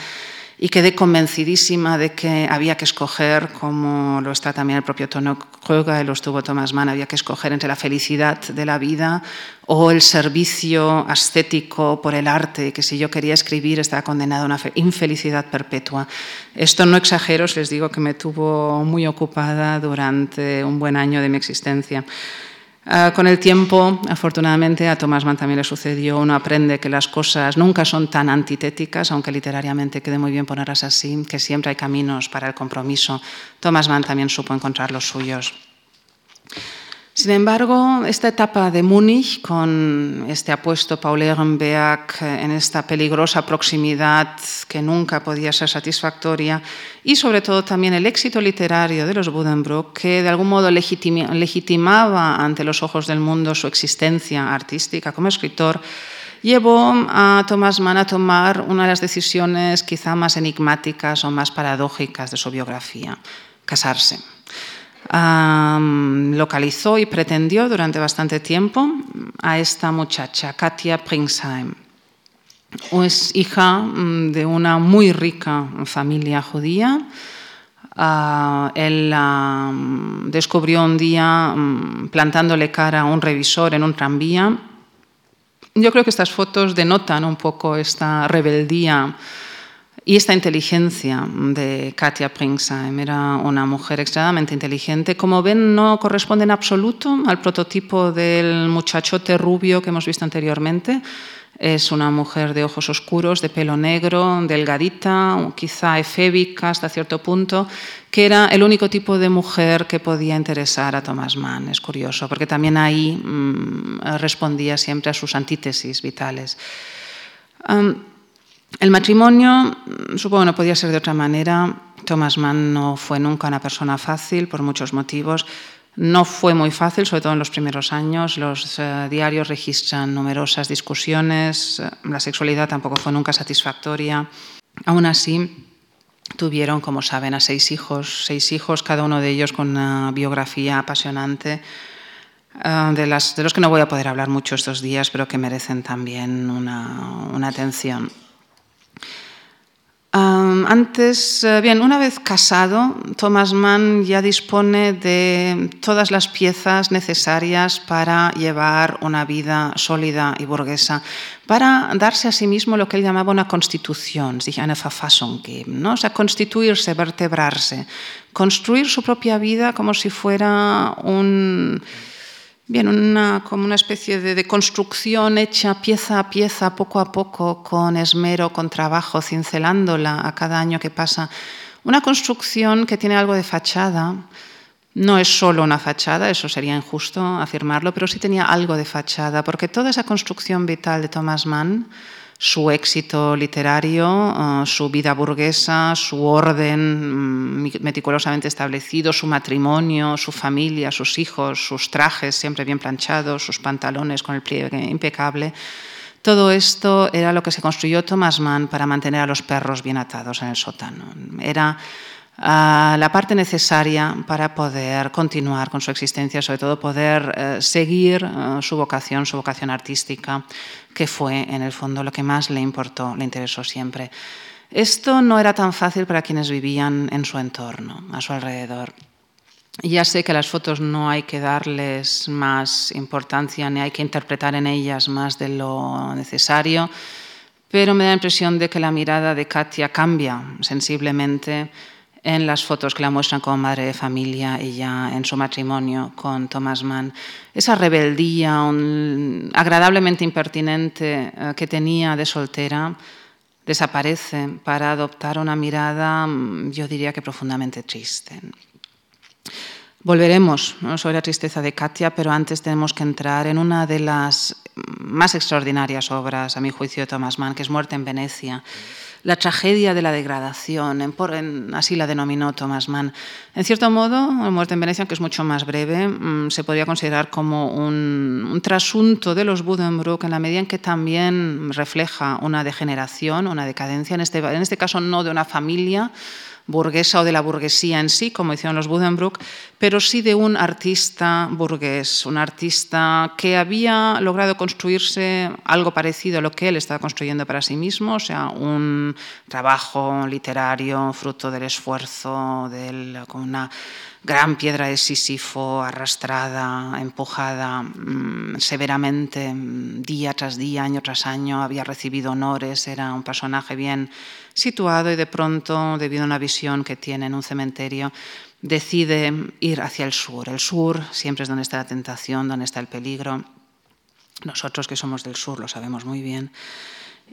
y quedé convencidísima de que había que escoger, como lo está también el propio Tono Kröger lo estuvo Thomas Mann, había que escoger entre la felicidad de la vida o el servicio ascético por el arte, que si yo quería escribir estaba condenada a una infelicidad perpetua. Esto no exagero, les digo que me tuvo muy ocupada durante un buen año de mi existencia. Ah, con el tiempo, afortunadamente, a Thomas Mann también le sucedió. Uno aprende que las cosas nunca son tan antitéticas, aunque literariamente quede muy bien ponerlas así, que siempre hay caminos para el compromiso. Thomas Mann también supo encontrar los suyos. Sin embargo, esta etapa de Múnich, con este apuesto Paul Ehrenberg en esta peligrosa proximidad que nunca podía ser satisfactoria, y sobre todo también el éxito literario de los Buddenbrook, que de algún modo legitimaba ante los ojos del mundo su existencia artística como escritor, llevó a Thomas Mann a tomar una de las decisiones quizá más enigmáticas o más paradójicas de su biografía, casarse localizó y pretendió durante bastante tiempo a esta muchacha, Katia Pringsheim. Es hija mm, de una muy rica familia judía. Ah, él la descubrió un día mm, plantándole cara a un revisor en un tranvía. Yo creo que estas fotos denotan un poco esta rebeldía y esta inteligencia de Katia Pringsheim era una mujer extremadamente inteligente. Como ven, no corresponde en absoluto al prototipo del muchachote rubio que hemos visto anteriormente. Es una mujer de ojos oscuros, de pelo negro, delgadita, quizá efébica hasta cierto punto, que era el único tipo de mujer que podía interesar a Thomas Mann. Es curioso, porque también ahí mmm, respondía siempre a sus antítesis vitales. El matrimonio, supongo, no podía ser de otra manera. Thomas Mann no fue nunca una persona fácil por muchos motivos. No fue muy fácil, sobre todo en los primeros años. Los uh, diarios registran numerosas discusiones. La sexualidad tampoco fue nunca satisfactoria. Aún así, tuvieron, como saben, a seis hijos, seis hijos, cada uno de ellos con una biografía apasionante, uh, de, las, de, los que no voy a poder hablar mucho estos días, pero que merecen también una, una atención. Antes, uh, bien, una vez casado, Thomas Mann ya dispone de todas las piezas necesarias para llevar una vida sólida y burguesa, para darse a sí mismo lo que él llamaba una constitución, sich eine Verfassung geben, ¿no? o sea, constituirse, vertebrarse, construir su propia vida como si fuera un Bien, una, como una especie de, de, construcción hecha pieza a pieza, poco a poco, con esmero, con trabajo, cincelándola a cada año que pasa. Una construcción que tiene algo de fachada. No es solo una fachada, eso sería injusto afirmarlo, pero sí tenía algo de fachada, porque toda esa construcción vital de Thomas Mann, su éxito literario, uh, su vida burguesa, su orden mm, meticulosamente establecido, su matrimonio, su familia, sus hijos, sus trajes siempre bien planchados, sus pantalones con el pliegue impecable. Todo esto era lo que se construyó Thomas Mann para mantener a los perros bien atados en el sótano. Era uh, la parte necesaria para poder continuar con su existencia, sobre todo poder uh, seguir uh, su vocación, su vocación artística, que fue en el fondo lo que más le importó, le interesó siempre. Esto no era tan fácil para quienes vivían en su entorno, a su alrededor. Ya sé que a las fotos no hay que darles más importancia ni hay que interpretar en ellas más de lo necesario, pero me da la impresión de que la mirada de Katia cambia sensiblemente en las fotos que la muestran como madre de familia y ya en su matrimonio con Thomas Mann. Esa rebeldía agradablemente impertinente eh, que tenía de soltera desaparece para adoptar una mirada, mm, yo diría que profundamente triste. Volveremos sobre la tristeza de Katia, pero antes tenemos que entrar en una de las más extraordinarias obras, a mi juicio, de Thomas Mann, que es Muerte en Venecia la tragedia de la degradación, en, así la denominó Thomas Mann. En cierto modo, Muerte en Venecia, que es mucho más breve, mmm, se podría considerar como un, un, trasunto de los Buddenbrook en la medida en que también refleja una degeneración, una decadencia, en este, en este caso no de una familia, burguesa o de la burguesía en sí, como hicieron los Buddenbrook, pero sí de un artista burgués, un artista que había logrado construirse algo parecido a lo que él estaba construyendo para sí mismo, o sea, un trabajo literario fruto del esfuerzo, con una gran piedra de Sísifo arrastrada, empujada mmm, severamente día tras día, año tras año, había recibido honores, era un personaje bien situado y de pronto, debido a una visión que tiene en un cementerio, decide ir hacia el sur. El sur siempre es donde está la tentación, donde está el peligro. Nosotros que somos del sur lo sabemos muy bien.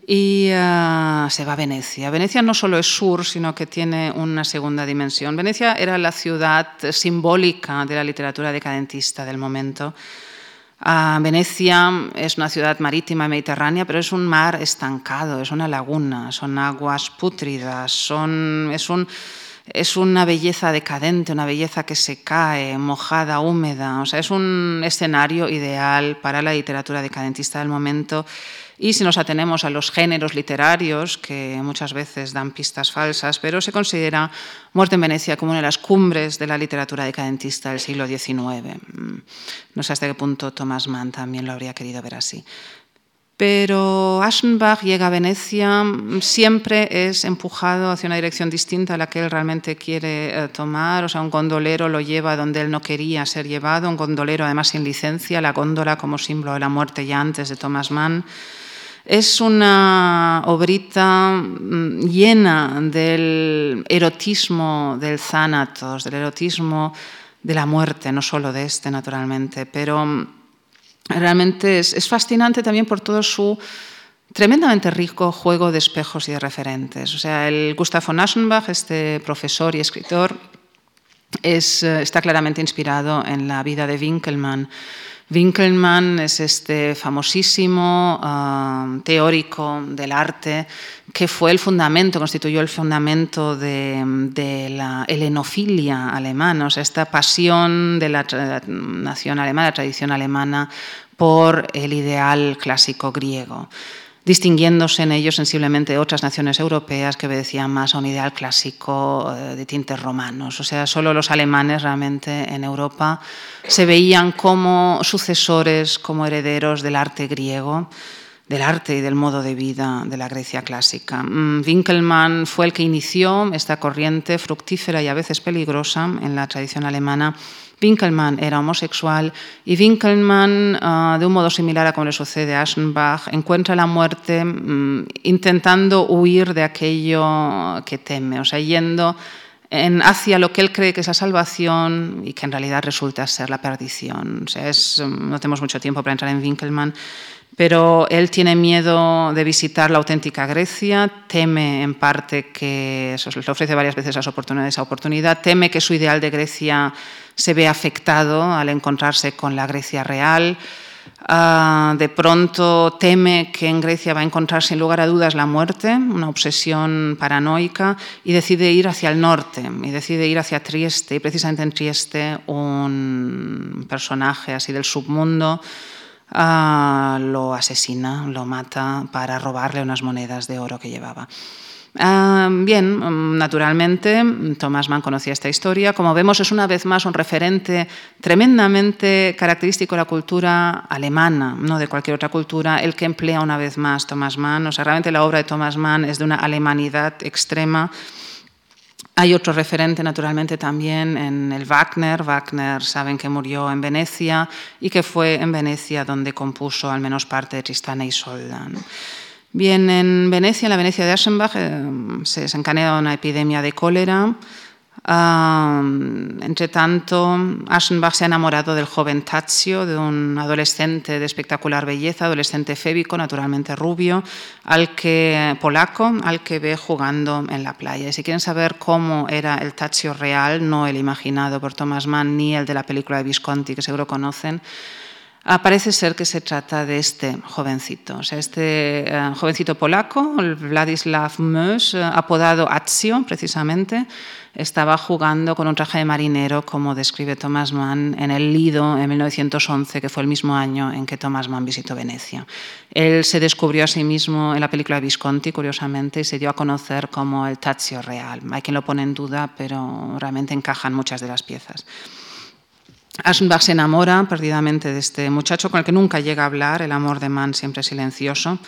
Y uh, se va a Venecia. Venecia no solo es sur, sino que tiene una segunda dimensión. Venecia era la ciudad simbólica de la literatura decadentista del momento. Uh, Venecia es una ciudad marítima mediterránea, pero es un mar estancado, es una laguna, son aguas pútridas, son, es, un, es una belleza decadente, una belleza que se cae, mojada, húmeda. O sea, es un escenario ideal para la literatura decadentista del momento y si nos atenemos a los géneros literarios, que muchas veces dan pistas falsas, pero se considera Muerte en Venecia como una de las cumbres de la literatura decadentista del siglo XIX. Mm, no sé hasta qué punto Thomas Mann también lo habría querido ver así. Pero Aschenbach llega a Venecia, mm, siempre es empujado hacia una dirección distinta a la que él realmente quiere eh, tomar. O sea, un gondolero lo lleva donde él no quería ser llevado, un gondolero además sin licencia, la góndola como símbolo de la muerte ya antes de Thomas Mann. Es una obrita mm, llena del erotismo del Thanatos, del erotismo de la muerte, no solo de este, naturalmente, pero mm, realmente es, fascinante también por todo su tremendamente rico juego de espejos y de referentes. O sea, el Gustav von Aschenbach, este profesor y escritor, es, eh, está claramente inspirado en la vida de Winkelmann. Winkelmann es este famosísimo uh, teórico del arte que fue el fundamento, constituyó el fundamento de, de, la helenofilia alemana, o sea, esta pasión de la nación alemana, la tradición alemana por el ideal clásico griego distinguiéndose en ello sensiblemente de otras naciones europeas que obedecían más a un ideal clásico eh, de tintes romanos. O sea, solo los alemanes realmente en Europa se veían como sucesores, como herederos del arte griego del arte y del modo de vida de la Grecia clásica. Mm, Winkelmann fue el que inició esta corriente fructífera y a veces peligrosa en la tradición alemana Winkelmann era homosexual y Winkelmann, ah, de un modo similar a como le sucede a Aschenbach, encuentra la muerte mm, intentando huir de aquello que teme, o sea, yendo hacia lo que él cree que es la salvación y que en realidad resulta ser la perdición. O sea, mm, no tenemos mucho tiempo para entrar en Winkelmann, pero él tiene miedo de visitar la auténtica Grecia, teme en parte que, eso le ofrece varias veces esa oportunidad, teme que su ideal de Grecia se vea afectado al encontrarse con la Grecia real. Ah, de pronto teme que en Grecia va a encontrar sin lugar a dudas la muerte, una obsesión paranoica, y decide ir hacia el norte, y decide ir hacia Trieste, y precisamente en Trieste un personaje así del submundo Ah, lo asesina, lo mata para robarle unas monedas de oro que llevaba. Bien, naturalmente, Thomas Mann conocía esta historia. Como vemos, es una vez más un referente tremendamente característico de la cultura alemana, no de cualquier otra cultura, el que emplea una vez más Thomas Mann. O sea, realmente la obra de Thomas Mann es de una alemanidad extrema hay otro referente, naturalmente, también en el Wagner. Wagner saben que murió en Venecia y que fue en Venecia donde compuso al menos parte de Tristana y Solda. Bien, en Venecia, en la Venecia de Aschenbach, eh, se desencadenó una epidemia de cólera entre tanto, Aschenbach se ha enamorado del joven Tazio, de un adolescente de espectacular belleza, adolescente fébico, naturalmente rubio, al que, polaco, al que ve jugando en la playa. Y si quieren saber cómo era el Tazio real, no el imaginado por Thomas Mann ni el de la película de Visconti, que seguro conocen, Parece ser que se trata de este jovencito, o sea, este eh, jovencito polaco, Vladislav Mös, eh, apodado Azio, precisamente, estaba jugando con un traje de marinero, como describe Thomas Mann, en el Lido en 1911, que fue el mismo año en que Thomas Mann visitó Venecia. Él se descubrió a sí mismo en la película Visconti, curiosamente, y se dio a conocer como el Tazio real. Hay quien lo pone en duda, pero realmente encajan muchas de las piezas. Aschenbach se enamora perdidamente de este muchacho con el que nunca llega a hablar, el amor de Mann siempre silencioso,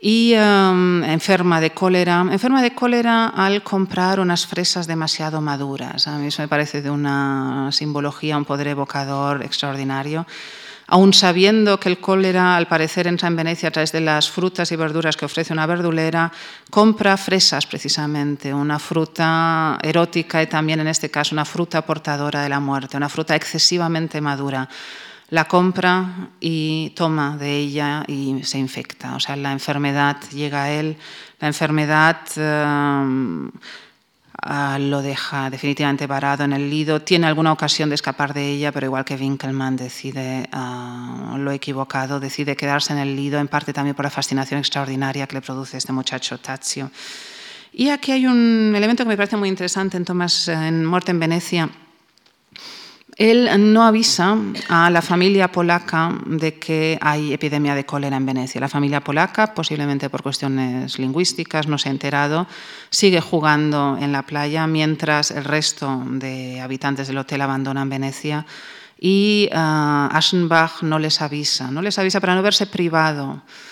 y em, enferma de cólera, enferma de cólera al comprar unas fresas demasiado maduras. A mí eso me parece de una simbología, un poder evocador extraordinario aun sabiendo que el cólera al parecer entra en Venecia a través de las frutas y verduras que ofrece una verdulera, compra fresas precisamente, una fruta erótica y también en este caso una fruta portadora de la muerte, una fruta excesivamente madura. La compra y toma de ella y se infecta. O sea, la enfermedad llega a él, la enfermedad... Eh, Ah, lo deja definitivamente parado en el lido. Tiene alguna ocasión de escapar de ella, pero igual que Winkelmann decide uh, lo equivocado, decide quedarse en el lido, en parte también por la fascinación extraordinaria que le produce este muchacho Tazio. Y aquí hay un elemento que me parece muy interesante en Tomás en Muerte en Venecia él no avisa a la familia polaca de que hay epidemia de cólera en Venecia. La familia polaca, posiblemente por cuestiones lingüísticas, no se ha enterado, sigue jugando en la playa mientras el resto de habitantes del hotel abandonan Venecia y uh, Aschenbach no les avisa, no les avisa para no verse privado ah,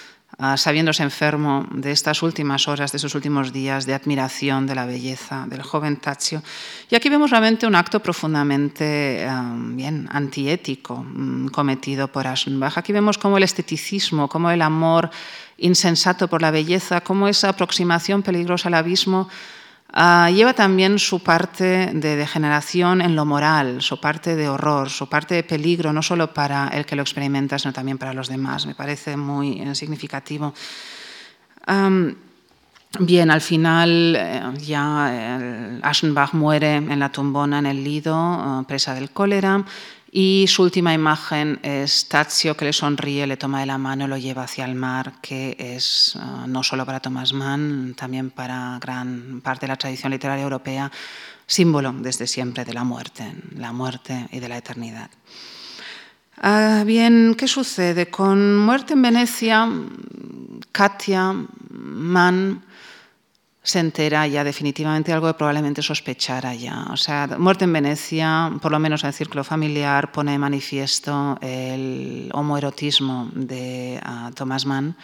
sabiéndose enfermo de estas últimas horas, de esos últimos días de admiración de la belleza del joven Tazio. Y aquí vemos realmente un acto profundamente ah, bien antiético mm, cometido por Aschenbach. Aquí vemos cómo el esteticismo, cómo el amor insensato por la belleza, cómo esa aproximación peligrosa al abismo Ah, lleva también su parte de degeneración en lo moral, su parte de horror, su parte de peligro, no solo para el que lo experimenta, sino también para los demás. Me parece muy eh, significativo. bien, al final eh, ya Aschenbach muere en la tumbona en el Lido, eh, presa del cólera. Y su última imagen es Tazio que le sonríe, le toma de la mano y lo lleva hacia el mar, que es ah, no solo para Thomas Mann, también para gran parte de la tradición literaria europea, símbolo desde siempre de la muerte, la muerte y de la eternidad. Ah, bien, ¿qué sucede? Con Muerte en Venecia, Katia Mann se entera ya definitivamente algo que probablemente sospechara ya. O sea, Muerte en Venecia, por lo menos en el círculo familiar, pone de manifiesto el homoerotismo de uh, Thomas Mann.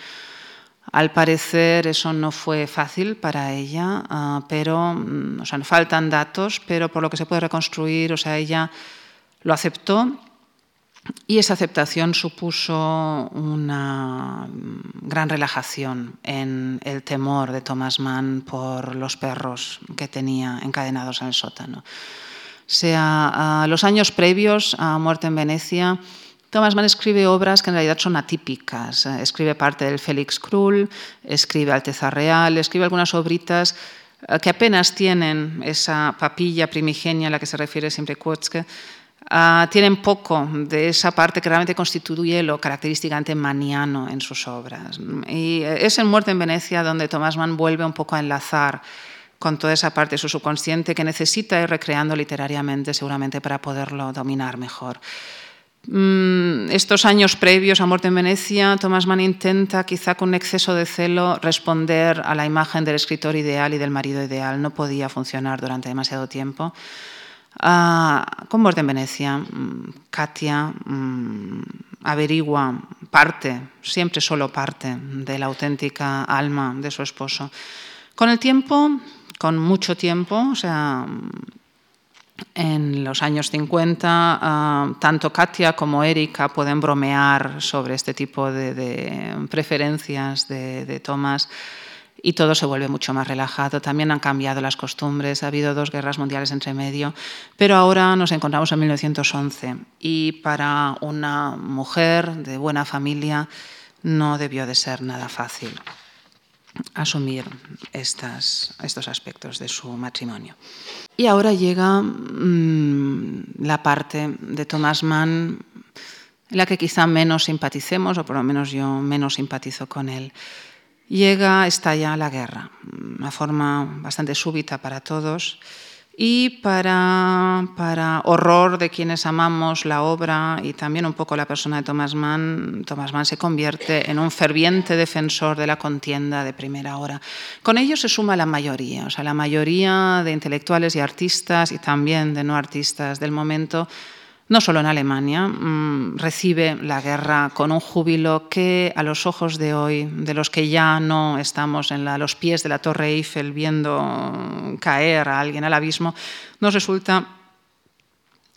Al parecer eso no fue fácil para ella, uh, pero, mm, o sea, faltan datos, pero por lo que se puede reconstruir, o sea, ella lo aceptó y esa aceptación supuso una gran relajación en el temor de Thomas Mann por los perros que tenía encadenados en el sótano. Sea, a los años previos a Muerte en Venecia, Thomas Mann escribe obras que en realidad son atípicas. Escribe parte del Félix Krull, escribe Alteza Real, escribe algunas obritas eh, que apenas tienen esa papilla primigenia a la que se refiere siempre Kurzke, Ah, tienen poco de esa parte que realmente constituye lo característicamente maniano en sus obras. Y es en Muerte en Venecia donde Thomas Mann vuelve un poco a enlazar con toda esa parte de su subconsciente que necesita ir recreando literariamente seguramente para poderlo dominar mejor. Mm, estos años previos a Muerte en Venecia, Thomas Mann intenta, quizá con un exceso de celo, responder a la imagen del escritor ideal y del marido ideal. No podía funcionar durante demasiado tiempo. Ah, con en Venecia, mm, Katia mm, averigua parte, siempre solo parte, de la auténtica alma de su esposo. Con el tiempo, con mucho tiempo, o sea, en los años 50, ah, tanto Katia como Erika pueden bromear sobre este tipo de, preferencias de, de Thomas y todo se vuelve mucho más relajado. También han cambiado las costumbres, ha habido dos guerras mundiales entre medio, pero ahora nos encontramos en 1911 y para una mujer de buena familia no debió de ser nada fácil asumir estas, estos aspectos de su matrimonio. Y ahora llega mm, la parte de Thomas Mann la que quizá menos simpaticemos, o por lo menos yo menos simpatizo con él llega, estalla la guerra, una forma bastante súbita para todos y para, para, horror de quienes amamos la obra y también un poco la persona de Thomas Mann, Thomas Mann se convierte en un ferviente defensor de la contienda de primera hora. Con ello se suma la mayoría, o sea, la mayoría de intelectuales y artistas y también de no artistas del momento no solo en Alemania, mm, recibe la guerra con un júbilo que a los ojos de hoy, de los que ya no estamos en los pies de la Torre Eiffel viendo caer a alguien al abismo, nos resulta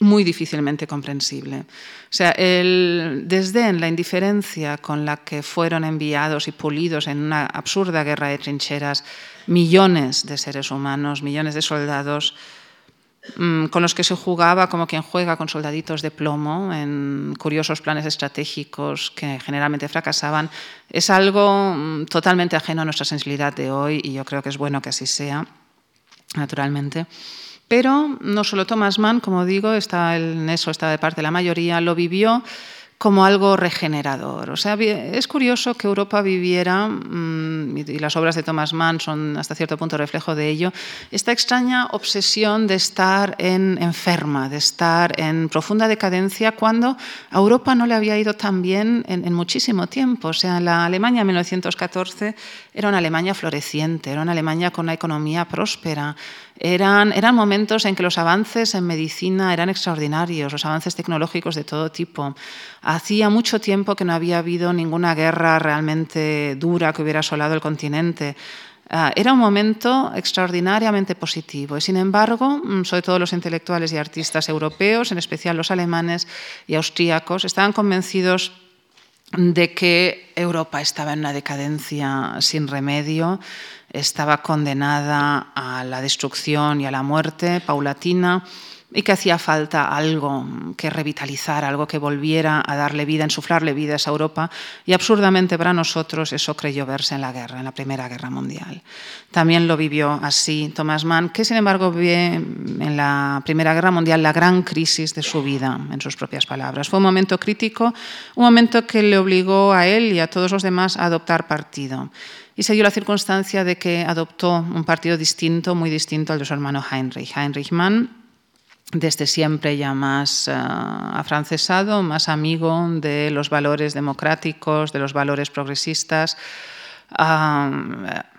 muy difícilmente comprensible. O sea, el desdén, la indiferencia con la que fueron enviados y pulidos en una absurda guerra de trincheras millones de seres humanos, millones de soldados, con los que se jugaba como quien juega con soldaditos de plomo en curiosos planes estratégicos que generalmente fracasaban, es algo mm, totalmente ajeno a nuestra sensibilidad de hoy y yo creo que es bueno que así sea, naturalmente. Pero no solo Thomas Mann, como digo, está en eso está de parte la mayoría, lo vivió como algo regenerador. O sea, es curioso que Europa viviera, mm, y las obras de Thomas Mann son hasta cierto punto reflejo de ello, esta extraña obsesión de estar en enferma, de estar en profunda decadencia, cuando a Europa no le había ido tan bien en, en muchísimo tiempo. O sea, la Alemania en 1914 era una Alemania floreciente, era una Alemania con una economía próspera, eran, eran momentos en que los avances en medicina eran extraordinarios, los avances tecnológicos de todo tipo. Hacía mucho tiempo que no había habido ninguna guerra realmente dura que hubiera asolado el continente. Ah, era un momento extraordinariamente positivo y, sin embargo, mm, sobre todo los intelectuales y artistas europeos, en especial los alemanes y austríacos, estaban convencidos de que Europa estaba en una decadencia sin remedio, estaba condenada a la destrucción y a la muerte paulatina y que hacía falta algo que revitalizar, algo que volviera a darle vida, insuflarle vida a esa Europa. Y absurdamente para nosotros eso creyó verse en la guerra, en la Primera Guerra Mundial. También lo vivió así Thomas Mann, que sin embargo ve en la Primera Guerra Mundial la gran crisis de su vida, en sus propias palabras. Fue un momento crítico, un momento que le obligó a él y a todos los demás a adoptar partido. Y se dio la circunstancia de que adoptó un partido distinto, muy distinto al de su hermano Heinrich. Heinrich Mann desde siempre ya más eh, afrancesado, más amigo de los valores democráticos, de los valores progresistas,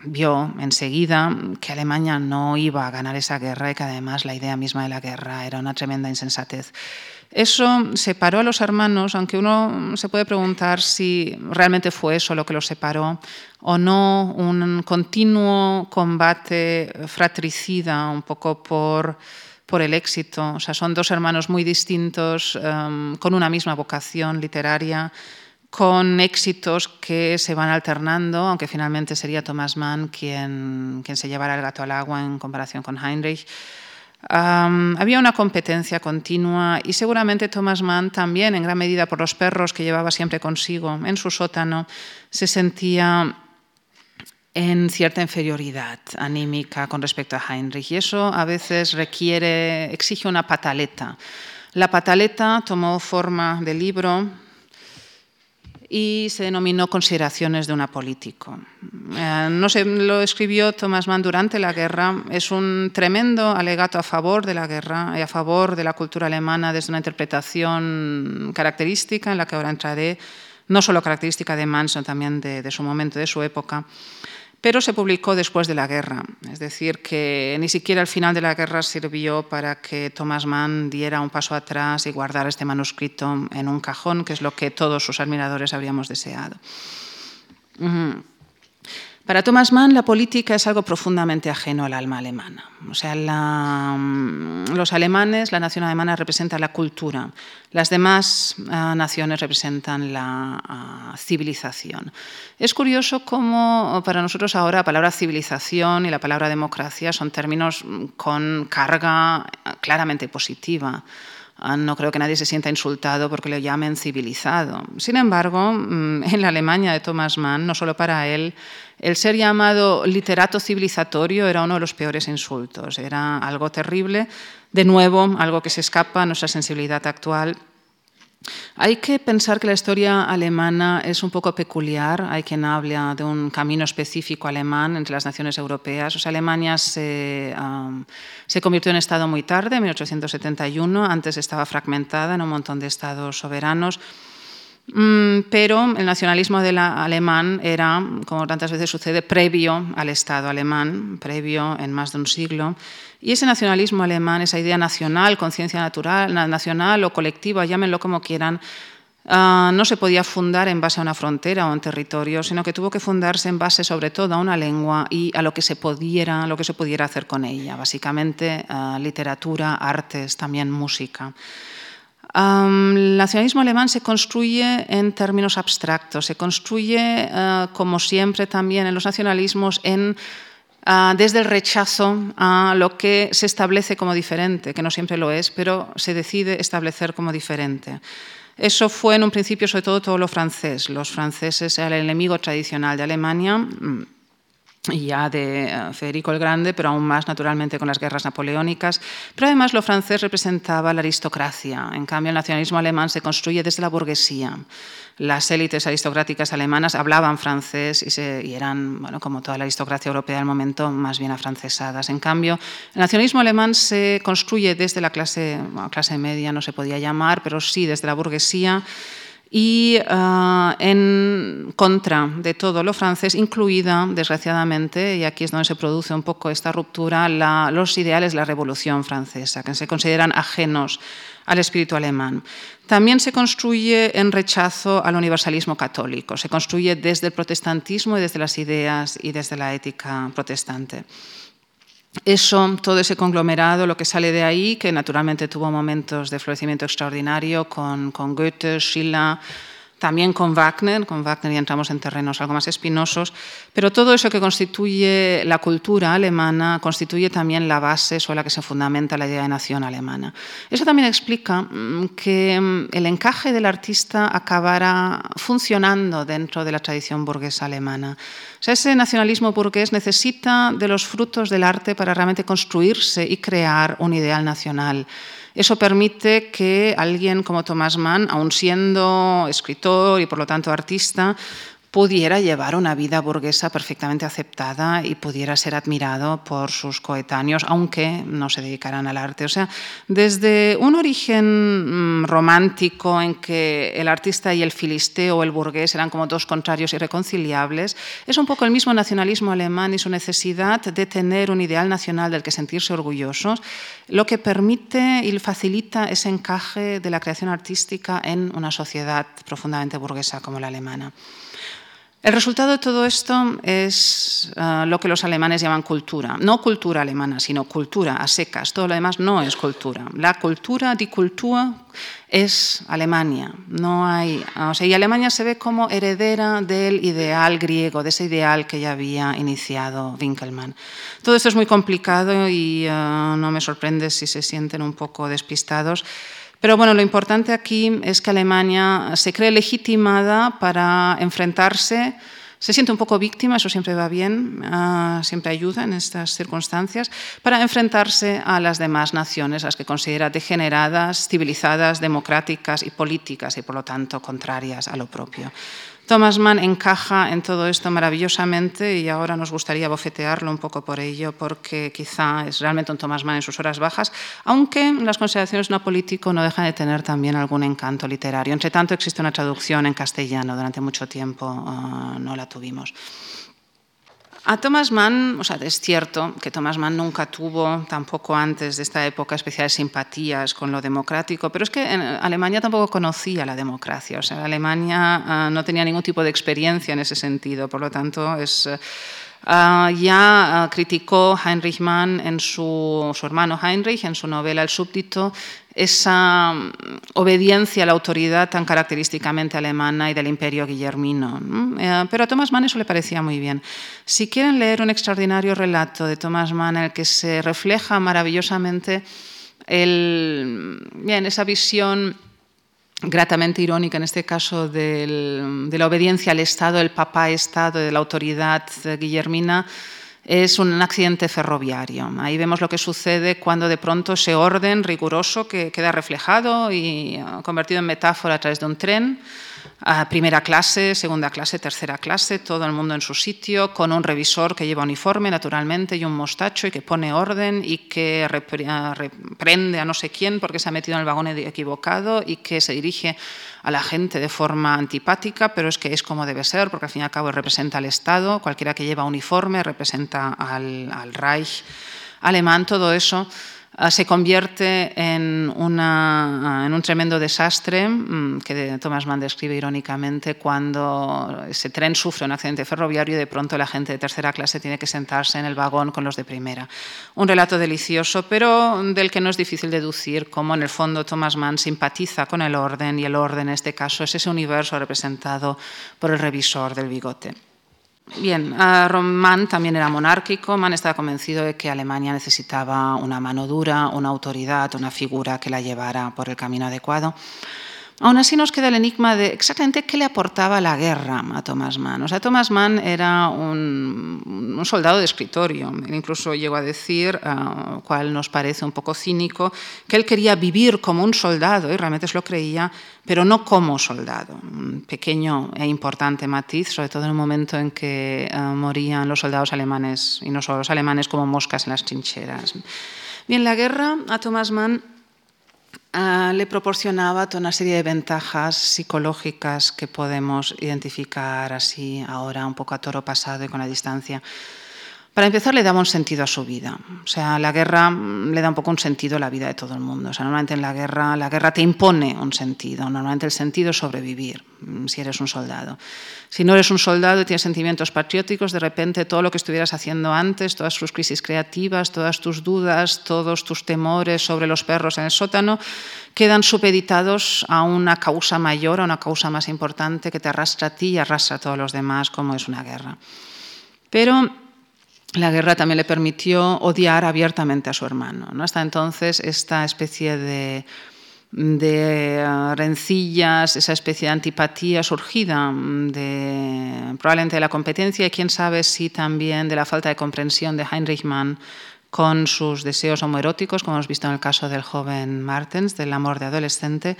vio enseguida que Alemania no iba a ganar esa guerra y que además la idea misma de la guerra era una tremenda insensatez. Eso separó a los hermanos, aunque uno se puede preguntar si realmente fue eso lo que los separó o no, un continuo combate fratricida, un poco por por el éxito. O sea, son dos hermanos muy distintos, em, con una misma vocación literaria, con éxitos que se van alternando, aunque finalmente sería Thomas Mann quien, quien se llevara el gato al agua en comparación con Heinrich. Había una competencia continua y seguramente Thomas Mann también, en gran medida por los perros que llevaba siempre consigo en su sótano, se sentía en cierta inferioridad anímica con respecto a Heinrich y eso a veces requiere, exige una pataleta. La pataleta tomó forma de libro y se denominó Consideraciones de un apolítico. Eh, no sé, lo escribió Thomas Mann durante la guerra. Es un tremendo alegato a favor de la guerra y a favor de la cultura alemana desde una interpretación característica en la que ahora entraré, no solo característica de Mann, sino también de, de su momento, de su época pero se publicó después de la guerra. Es decir, que ni siquiera el final de la guerra sirvió para que Thomas Mann diera un paso atrás y guardara este manuscrito en un cajón, que es lo que todos sus admiradores habríamos deseado. Para Thomas Mann la política es algo profundamente ajeno al alma alemana. O sea, mm, los alemanes, la nación alemana representa la cultura, las demás ah, naciones representan la ah, civilización. Es curioso cómo para nosotros ahora la palabra civilización y la palabra democracia son términos con carga claramente positiva. Ah, no creo que nadie se sienta insultado porque le llamen civilizado. Sin embargo, mm, en la Alemania de Thomas Mann, no solo para él, el ser llamado literato civilizatorio era uno de los peores insultos. Era algo terrible, de nuevo, algo que se escapa a nuestra sensibilidad actual hay que pensar que la historia alemana es un poco peculiar. Hay quien habla de un camino específico alemán entre las naciones europeas. O sea, Alemania se, se convirtió en Estado muy tarde, en 1871. Antes estaba fragmentada en un montón de estados soberanos. Mm, pero el nacionalismo alemán era, como tantas veces sucede, previo al Estado alemán, previo en más de un siglo. Y ese nacionalismo alemán, esa idea nacional, conciencia natural, nacional o colectiva, llámenlo como quieran, ah, no se podía fundar en base a una frontera o un territorio, sino que tuvo que fundarse en base sobre todo a una lengua y a lo que se pudiera, lo que se pudiera hacer con ella, básicamente ah, literatura, artes, también música. El nacionalismo alemán se construye en términos abstractos, se construye, eh, como siempre también en los nacionalismos, en, ah, desde el rechazo a lo que se establece como diferente, que no siempre lo es, pero se decide establecer como diferente. Eso fue en un principio sobre todo todo lo francés. Los franceses eran el enemigo tradicional de Alemania mm, ya de eh, Federico el Grande, pero aún más naturalmente con las guerras napoleónicas. Pero además lo francés representaba la aristocracia. En cambio, el nacionalismo alemán se construye desde la burguesía. Las élites aristocráticas alemanas hablaban francés y, se, y eran, bueno, como toda la aristocracia europea del momento, más bien afrancesadas. En cambio, el nacionalismo alemán se construye desde la clase, clase media, no se podía llamar, pero sí desde la burguesía y ah, en contra de todo lo francés, incluida, desgraciadamente, y aquí es donde se produce un poco esta ruptura, los ideales de la Revolución Francesa, que se consideran ajenos al espíritu alemán. También se construye en rechazo al universalismo católico, se construye desde el protestantismo y desde las ideas y desde la ética protestante. Eso, todo ese conglomerado, lo que sale de ahí, que naturalmente tuvo momentos de florecimiento extraordinario con, con Goethe, Schiller, también con Wagner, con Wagner ya entramos en terrenos algo más espinosos, pero todo eso que constituye la cultura alemana constituye también la base sobre la que se fundamenta la idea de nación alemana. Eso también explica mm, que mm, el encaje del artista acabara funcionando dentro de la tradición burguesa alemana. O sea, ese nacionalismo burgués necesita de los frutos del arte para realmente construirse y crear un ideal nacional. Eso permite que alguien como Thomas Mann, aun siendo escritor y por lo tanto artista, pudiera llevar una vida burguesa perfectamente aceptada y pudiera ser admirado por sus coetáneos, aunque no se dedicaran al arte. O sea, desde un origen mm, romántico en que el artista y el filisteo o el burgués eran como dos contrarios irreconciliables, es un poco el mismo nacionalismo alemán y su necesidad de tener un ideal nacional del que sentirse orgullosos, lo que permite y facilita ese encaje de la creación artística en una sociedad profundamente burguesa como la alemana. El resultado de todo esto es uh, lo que los alemanes llaman cultura. No cultura alemana, sino cultura a secas. Todo lo demás no es cultura. La cultura, die Kultur, es Alemania. No hay, o sea, y Alemania se ve como heredera del ideal griego, de ese ideal que ya había iniciado Winkelmann. Todo esto es muy complicado y uh, no me sorprende si se sienten un poco despistados. Pero bueno, lo importante aquí es que Alemania se cree legitimada para enfrentarse, se siente un poco víctima, eso siempre va bien, uh, siempre ayuda en estas circunstancias, para enfrentarse a las demás naciones, las que considera degeneradas, civilizadas, democráticas y políticas y por lo tanto contrarias a lo propio. Thomas Mann encaja en todo esto maravillosamente y ahora nos gustaría bofetearlo un poco por ello, porque quizá es realmente un Thomas Mann en sus horas bajas, aunque las consideraciones no político no dejan de tener también algún encanto literario. Entre tanto, existe una traducción en castellano, durante mucho tiempo uh, no la tuvimos. A Thomas Mann, o sea, es cierto que Thomas Mann nunca tuvo, tampoco antes de esta época, especiales simpatías con lo democrático, pero es que en Alemania tampoco conocía la democracia, o sea, Alemania uh, no tenía ningún tipo de experiencia en ese sentido, por lo tanto es... Uh, ya uh, criticó Heinrich Mann en su, su hermano Heinrich en su novela El súbdito esa mm, obediencia a la autoridad tan característicamente alemana y del imperio guillermino. Eh, pero a Thomas Mann eso le parecía muy bien. Si quieren leer un extraordinario relato de Thomas Mann en el que se refleja maravillosamente el, bien, esa visión gratamente irónica en este caso de la obediencia al Estado, el papá-Estado, de la autoridad guillermina, es un accidente ferroviario. Ahí vemos lo que sucede cuando de pronto ese orden riguroso que queda reflejado y ah, convertido en metáfora a través de un tren, primera clase, segunda clase, tercera clase, todo el mundo en su sitio, con un revisor que lleva uniforme, naturalmente, y un mostacho y que pone orden y que reprende a no sé quién porque se ha metido en el vagón equivocado y que se dirige a la gente de forma antipática, pero es que es como debe ser, porque al fin y al cabo representa al Estado, cualquiera que lleva uniforme representa al, Reich alemán, todo eso se convierte en, una, en, un tremendo desastre mm, que Thomas Mann describe irónicamente cuando ese tren sufre un accidente ferroviario y de pronto la gente de tercera clase tiene que sentarse en el vagón con los de primera. Un relato delicioso, pero del que no es difícil deducir cómo en el fondo Thomas Mann simpatiza con el orden y el orden en este caso es ese universo representado por el revisor del bigote. Bien, Mann también era monárquico. Mann estaba convencido de que Alemania necesitaba una mano dura, una autoridad, una figura que la llevara por el camino adecuado. Aún así nos queda el enigma de exactamente qué le aportaba la guerra a Thomas Mann. O sea, Thomas Mann era un, soldado de escritorio. incluso llegó a decir, uh, cual nos parece un poco cínico, que él quería vivir como un soldado, y realmente se lo creía, pero no como soldado. Un pequeño e importante matiz, sobre todo en un momento en que uh, morían los soldados alemanes, y no solo los alemanes, como moscas en las trincheras. Bien, la guerra a Thomas Mann ah, le proporcionaba toda una serie de ventajas psicológicas que podemos identificar así ahora, un poco a toro pasado y con la distancia. Para empezar, le daba un sentido a su vida. O sea, la guerra mm, le da un poco un sentido a la vida de todo el mundo. O sea, normalmente en la guerra, la guerra te impone un sentido. Normalmente el sentido es sobrevivir, mm, si eres un soldado. Si no eres un soldado y tienes sentimientos patrióticos, de repente todo lo que estuvieras haciendo antes, todas tus crisis creativas, todas tus dudas, todos tus temores sobre los perros en el sótano, quedan supeditados a una causa mayor, a una causa más importante que te arrastra a ti y arrastra a todos los demás, como es una guerra. Pero la guerra también le permitió odiar abiertamente a su hermano. ¿no? Hasta entonces, esta especie de, de rencillas, esa especie de antipatía surgida de, probablemente de la competencia y quién sabe si también de la falta de comprensión de Heinrich Mann con sus deseos homoeróticos, como hemos visto en el caso del joven Martens, del amor de adolescente,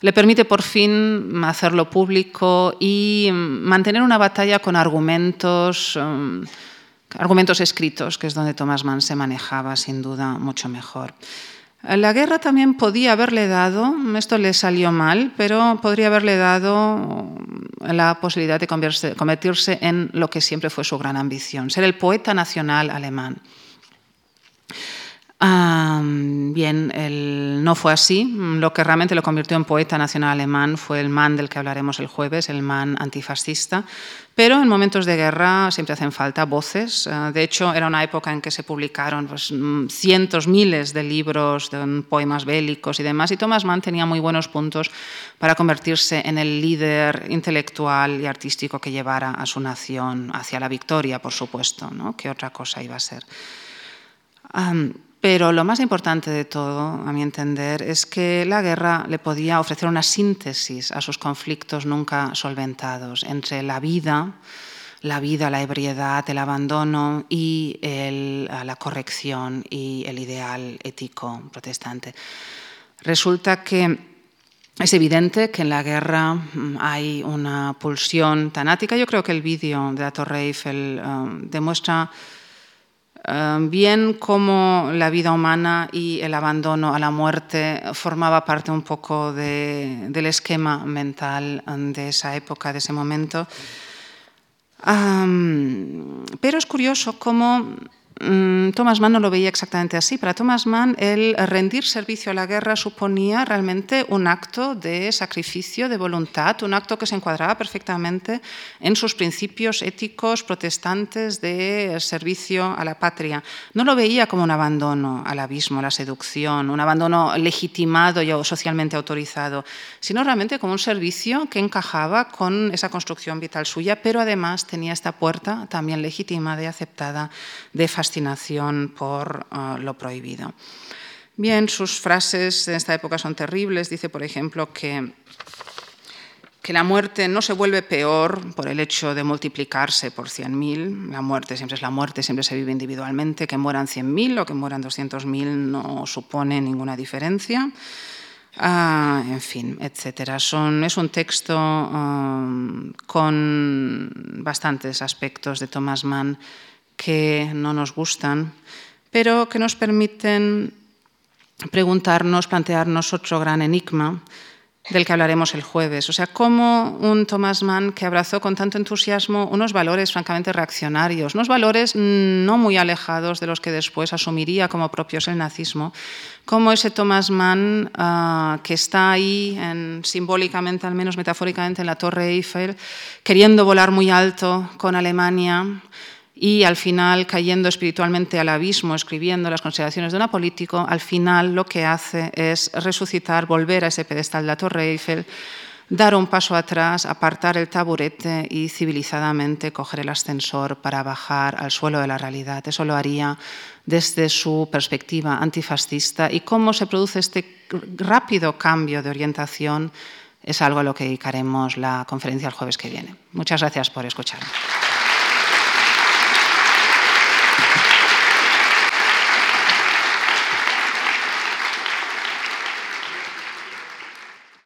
le permite por fin hacerlo público y mantener una batalla con argumentos. Um, argumentos escritos, que es donde Thomas Mann se manejaba sin duda mucho mejor. La guerra también podía haberle dado, esto le salió mal, pero podría haberle dado la posibilidad de convertirse en lo que siempre fue su gran ambición, ser el poeta nacional alemán bien, no fue así. Lo que realmente lo convirtió en poeta nacional alemán fue el man del que hablaremos el jueves, el man antifascista. Pero en momentos de guerra siempre hacen falta voces. Ah, de hecho, era una época en que se publicaron pues, cientos, miles de libros, de poemas bélicos y demás. Y Thomas Mann tenía muy buenos puntos para convertirse en el líder intelectual y artístico que llevara a su nación hacia la victoria, por supuesto. ¿no? ¿Qué otra cosa iba a ser? Pero lo más importante de todo, a mi entender, es que la guerra le podía ofrecer una síntesis a sus conflictos nunca solventados entre la vida, la vida, la ebriedad, el abandono y la corrección y el ideal ético protestante. Resulta que es evidente que en la guerra mm, hay una pulsión tanática. Yo creo que el vídeo de la Torre Eiffel um, demuestra Bien como la vida humana y el abandono a la muerte formaba parte un poco del esquema mental de esa época, de ese momento. pero es curioso cómo Thomas Mann no lo veía exactamente así. Para Thomas Mann, el rendir servicio a la guerra suponía realmente un acto de sacrificio, de voluntad, un acto que se encuadraba perfectamente en sus principios éticos protestantes de servicio a la patria. No lo veía como un abandono al abismo, a la seducción, un abandono legitimado y socialmente autorizado, sino realmente como un servicio que encajaba con esa construcción vital suya, pero además tenía esta puerta también legítima y aceptada de fascinación fascinación por uh, lo prohibido. Bien, sus frases en esta época son terribles. Dice, por ejemplo, que, que la muerte no se vuelve peor por el hecho de multiplicarse por 100.000. La muerte siempre es la muerte, siempre se vive individualmente. Que mueran 100.000 o que mueran 200.000 no supone ninguna diferencia. Ah, en fin, etcétera. Son, es un texto um, con bastantes aspectos de Thomas Mann que no nos gustan, pero que nos permiten preguntarnos, plantearnos otro gran enigma del que hablaremos el jueves. O sea, cómo un Thomas Mann que abrazó con tanto entusiasmo unos valores francamente reaccionarios, unos valores no muy alejados de los que después asumiría como propios el nazismo, cómo ese Thomas Mann ah, que está ahí, simbólicamente, al menos metafóricamente, en la Torre Eiffel, queriendo volar muy alto con Alemania, y al final cayendo espiritualmente al abismo, escribiendo las consideraciones de un político, al final lo que hace es resucitar, volver a ese pedestal de la Torre Eiffel, dar un paso atrás, apartar el taburete y civilizadamente coger el ascensor para bajar al suelo de la realidad. Eso lo haría desde su perspectiva antifascista y cómo se produce este rápido cambio de orientación es algo a lo que dedicaremos la conferencia el jueves que viene. Muchas gracias por escucharme.